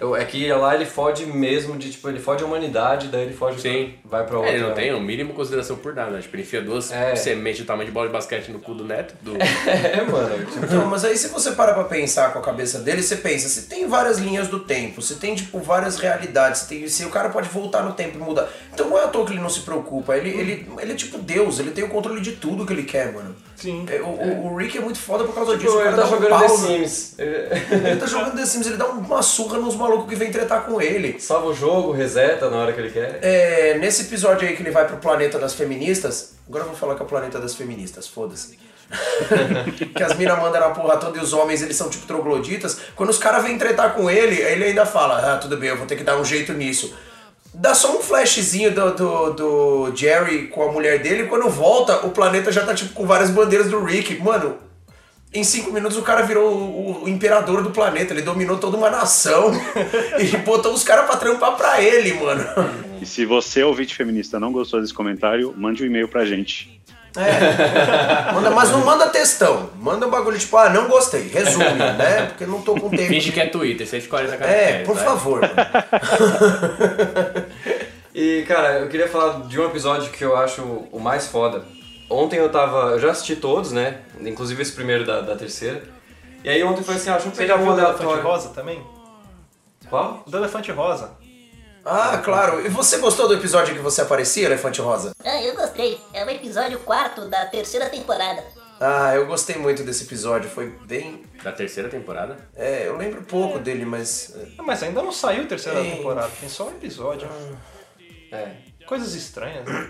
Speaker 4: Eu- É que lá ele fode mesmo de, tipo, ele fode a humanidade, daí ele fode
Speaker 3: Sim.
Speaker 4: vai pra
Speaker 3: É,
Speaker 4: outra.
Speaker 3: ele não tem o mínimo consideração por nada, né? Tipo, ele enfia duas
Speaker 4: É.
Speaker 3: sementes do tamanho de bola de basquete no cu do neto. Do... [laughs]
Speaker 4: É, mano. tipo,
Speaker 6: Então, mas aí se você para pra pensar com a cabeça dele, você pensa, se tem várias linhas do tempo, se tem, tipo, várias realidades, se, tem, se o cara pode voltar no tempo e mudar. Então não é à toa que ele não se preocupa. Ele, ele, ele é tipo Deus, ele tem o controle de tudo que ele quer, mano.
Speaker 10: Sim.
Speaker 6: É, O, o- o Rick é muito foda por causa disso.
Speaker 4: tipo,
Speaker 6: o
Speaker 4: ele tá
Speaker 6: dá um
Speaker 4: jogando The
Speaker 6: pau no-
Speaker 4: Sims. Ele
Speaker 6: Ele tá jogando The Sims, ele dá uma surra nos malucos que vem tretar com ele.
Speaker 4: salva o jogo, reseta na hora que ele quer.
Speaker 6: É, nesse episódio aí que ele vai pro planeta das feministas, agora eu vou falar que é o planeta das feministas, foda-se. [laughs] que as minas mandam na porra toda e os homens eles são tipo trogloditas. Quando os caras vêm tretar com ele, ele ainda fala: Ah, tudo bem, eu vou ter que dar um jeito nisso. Dá só um flashzinho do, do, do Jerry com a mulher dele, e quando volta, o planeta já tá tipo com várias bandeiras do Rick. Mano, em cinco minutos o cara virou o, o imperador do planeta, ele dominou toda uma nação [laughs] e botou os caras pra trampar pra ele, mano.
Speaker 2: E se você, ouvinte feminista, não gostou desse comentário, mande um e-mail pra gente.
Speaker 6: É. Manda, mas não manda textão. Manda um bagulho tipo, ah, não gostei. Resume, né? Porque eu não tô com tempo.
Speaker 3: Finge que é Twitter, 140
Speaker 6: É,
Speaker 3: caracteres.
Speaker 6: por
Speaker 3: vai.
Speaker 6: favor. mano. [laughs]
Speaker 4: E, cara, eu queria falar de um episódio que eu acho o mais foda. Ontem eu tava. Eu já assisti todos, né? Inclusive esse primeiro da, da terceira. E aí ontem foi assim, ah, deixa eu
Speaker 10: Você
Speaker 4: pegar
Speaker 10: já viu o do Elefante. Rosa também?
Speaker 4: Qual?
Speaker 10: O do Elefante Rosa.
Speaker 6: Ah, claro. E você gostou do episódio que você aparecia, Elefante Rosa?
Speaker 5: Ah, eu gostei. É o episódio 4 da terceira temporada.
Speaker 6: Ah, eu gostei muito desse episódio. Foi bem.
Speaker 3: Da terceira temporada?
Speaker 6: É, eu lembro pouco dele, mas.
Speaker 10: Ah, Mas ainda não saiu a terceira
Speaker 6: Ei.
Speaker 10: temporada, tem só um episódio.
Speaker 3: É.
Speaker 10: Coisas estranhas. né?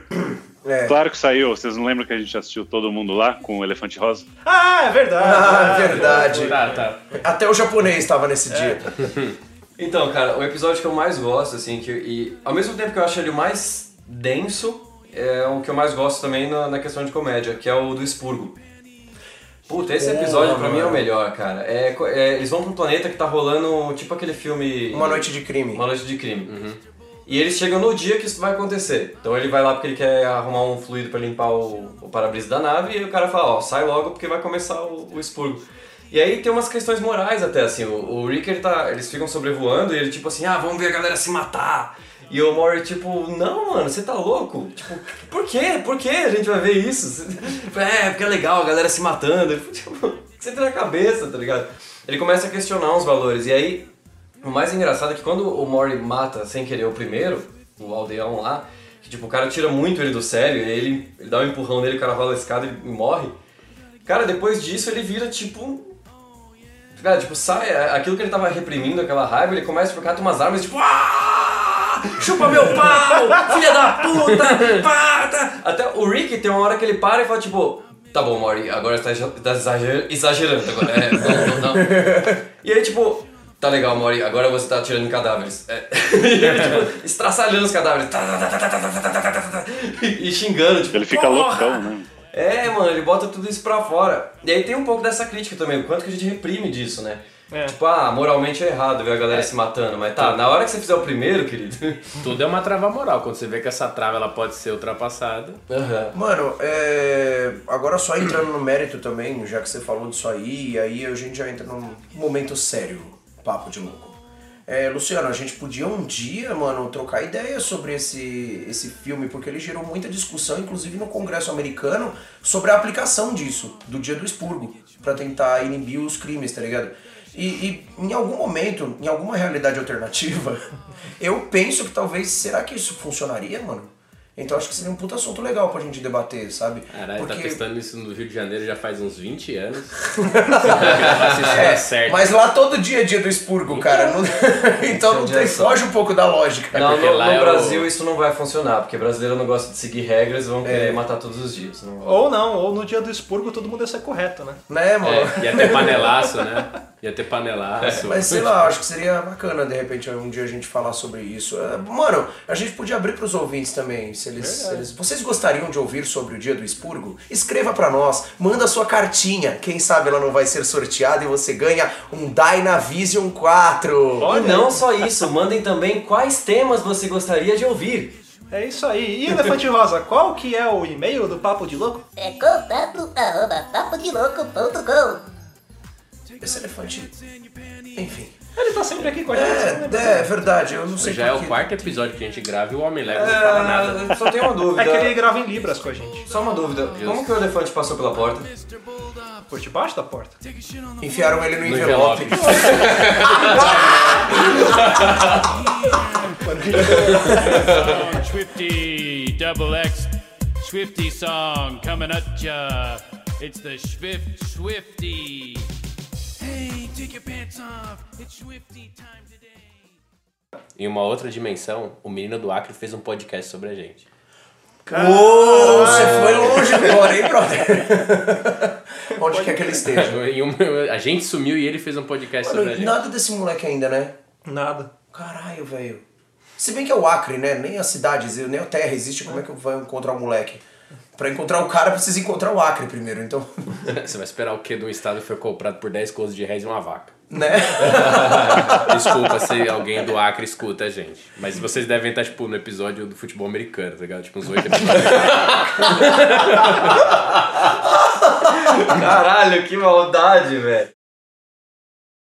Speaker 6: É.
Speaker 2: Claro que saiu. Vocês não lembram que a gente assistiu todo mundo lá com o Elefante Rosa?
Speaker 10: Ah, é verdade.
Speaker 6: Ah,
Speaker 10: é
Speaker 6: verdade.
Speaker 3: Tá, tá.
Speaker 6: Até o japonês estava nesse
Speaker 10: É.
Speaker 6: dia. [laughs]
Speaker 4: Então, cara, o episódio que eu mais gosto, assim, que, e ao mesmo tempo que eu acho ele o mais denso, é o que eu mais gosto também na, na questão de comédia, que é o do expurgo. Puta, esse episódio pra mim é o melhor, cara. É, é, eles vão pra um planeta que tá rolando tipo aquele filme.
Speaker 6: Uma noite de crime.
Speaker 4: Uma noite de crime. E eles chegam no dia que isso vai acontecer. Então ele vai lá porque ele quer arrumar um fluido pra limpar o, o para-brisa da nave e o cara fala, ó, sai logo porque vai começar o, o expurgo. E aí tem umas questões morais até, assim, o, o Rick, ele tá, eles ficam sobrevoando e ele tipo assim, ah, vamos ver a galera se matar. E o Mori, tipo, não, mano, você tá louco? Tipo, por quê? Por que a gente vai ver isso? [laughs] É, porque é legal, a galera se matando. [laughs] Tipo, você tem na cabeça, tá ligado? Ele começa a questionar uns valores. E aí, o mais engraçado é que quando o Mori mata sem querer o primeiro, o aldeão lá, que tipo, o cara tira muito ele do sério, e ele, ele dá um empurrão nele, o cara rola a escada e morre. Cara, depois disso ele vira tipo. Cara, tipo, sai, aquilo que ele tava reprimindo, aquela raiva, ele começa a ficar com umas armas, tipo, ah! Chupa meu pau! Filha da puta! Pá, tá. Até o Rick tem uma hora que ele para e fala, tipo, tá bom, Mori, agora você tá tá exager- exagerando agora. É, não, não, não. [laughs] E aí, tipo, Tá legal, Mauri, agora você tá atirando em cadáveres. É. tipo, estraçalhando os cadáveres. E xingando, tipo.
Speaker 2: Ele fica loucão, né?
Speaker 4: É, mano, ele bota tudo isso pra fora. E aí tem um pouco dessa crítica também, o quanto que a gente reprime disso, né?
Speaker 10: É.
Speaker 4: Tipo, ah, moralmente é errado ver a galera é. se matando, mas tá, na hora que você fizer o primeiro, querido.
Speaker 3: Tudo é uma trava moral, quando você vê que essa trava ela pode ser ultrapassada.
Speaker 4: Uhum.
Speaker 6: Mano, é... agora só entrando no mérito também, já que você falou disso aí, e aí a gente já entra num momento sério papo de louco. É, Luciano, a gente podia um dia, mano, trocar ideia sobre esse, esse filme, porque ele gerou muita discussão, inclusive no Congresso americano, sobre a aplicação disso, do dia do expurgo, pra tentar inibir os crimes, tá ligado? E, e em algum momento, em alguma realidade alternativa, [laughs] eu penso que talvez, será que isso funcionaria, mano? Então acho que seria um puta assunto legal pra gente debater, sabe?
Speaker 3: Caralho, tá testando isso no Rio de Janeiro já faz uns 20 anos. [laughs]
Speaker 6: É,
Speaker 3: é, certo.
Speaker 6: mas lá todo dia é dia do expurgo, cara. Não- [laughs] então não tem, foge um pouco da lógica.
Speaker 4: Não,
Speaker 3: porque
Speaker 4: no,
Speaker 3: lá
Speaker 4: no
Speaker 3: é o-
Speaker 4: Brasil isso não vai funcionar, porque brasileiro não gosta de seguir regras e vão
Speaker 6: É.
Speaker 4: querer matar todos os dias. Não.
Speaker 10: Ou não, ou no dia do expurgo todo mundo ia ser correto, né?
Speaker 6: Né, mano?
Speaker 3: É, ia ter panelaço, né? Ia ter panelaço.
Speaker 6: Mas sei lá, acho que seria bacana de repente um dia a gente falar sobre isso. É, Mano, a gente podia abrir pros ouvintes também. Se eles, se eles- vocês gostariam de ouvir sobre o dia do expurgo? Escreva pra nós, manda sua cartinha. Quem sabe ela não vai ser sorteada e você ganha um Dynavision 4.
Speaker 4: E não só isso, mandem também quais temas você gostaria de ouvir.
Speaker 10: É isso aí. E Elefante Rosa, qual que é o e-mail do Papo de Louco?
Speaker 5: É contato arroba papodelouco.com.
Speaker 6: Esse elefante. Enfim.
Speaker 10: Ele tá sempre aqui com a gente. né?
Speaker 6: É, é verdade, eu não sei
Speaker 3: Já é o quarto episódio que a gente grava e o Homem Lego não fala nada.
Speaker 4: É, só tem uma dúvida.
Speaker 10: É que ele grava em Libras com a gente.
Speaker 4: Só uma dúvida. Como que o elefante passou pela porta?
Speaker 10: Por debaixo da porta.
Speaker 6: Enfiaram ele no,
Speaker 3: No
Speaker 6: envelope.
Speaker 9: Swifty Double X Swifty song coming at ya. It's the Swift Swifty.
Speaker 3: Em uma outra dimensão, o menino do Acre fez um podcast sobre a gente.
Speaker 6: Ô, você foi longe agora, hein, brother? [laughs] Onde quer que ele esteja. [laughs]
Speaker 3: Um- a gente sumiu e ele fez um podcast sobre a
Speaker 6: Mano,
Speaker 3: gente.
Speaker 6: nada desse moleque ainda, né?
Speaker 10: Nada.
Speaker 6: Caralho, velho. Se bem que é o Acre, né? Nem a cidade, existe, nem a terra existe, como é que eu vou encontrar o moleque? Pra encontrar o cara, precisa encontrar o Acre primeiro, então... [laughs]
Speaker 3: Você vai esperar o quê de um estado que foi comprado por 10 coisas de réis e uma vaca?
Speaker 6: Né? [laughs]
Speaker 3: Desculpa se alguém do Acre escuta a gente. Mas vocês devem estar, tipo, no episódio do futebol americano, tá ligado? Tipo, uns oito episódios. [laughs]
Speaker 4: Caralho, que maldade, velho.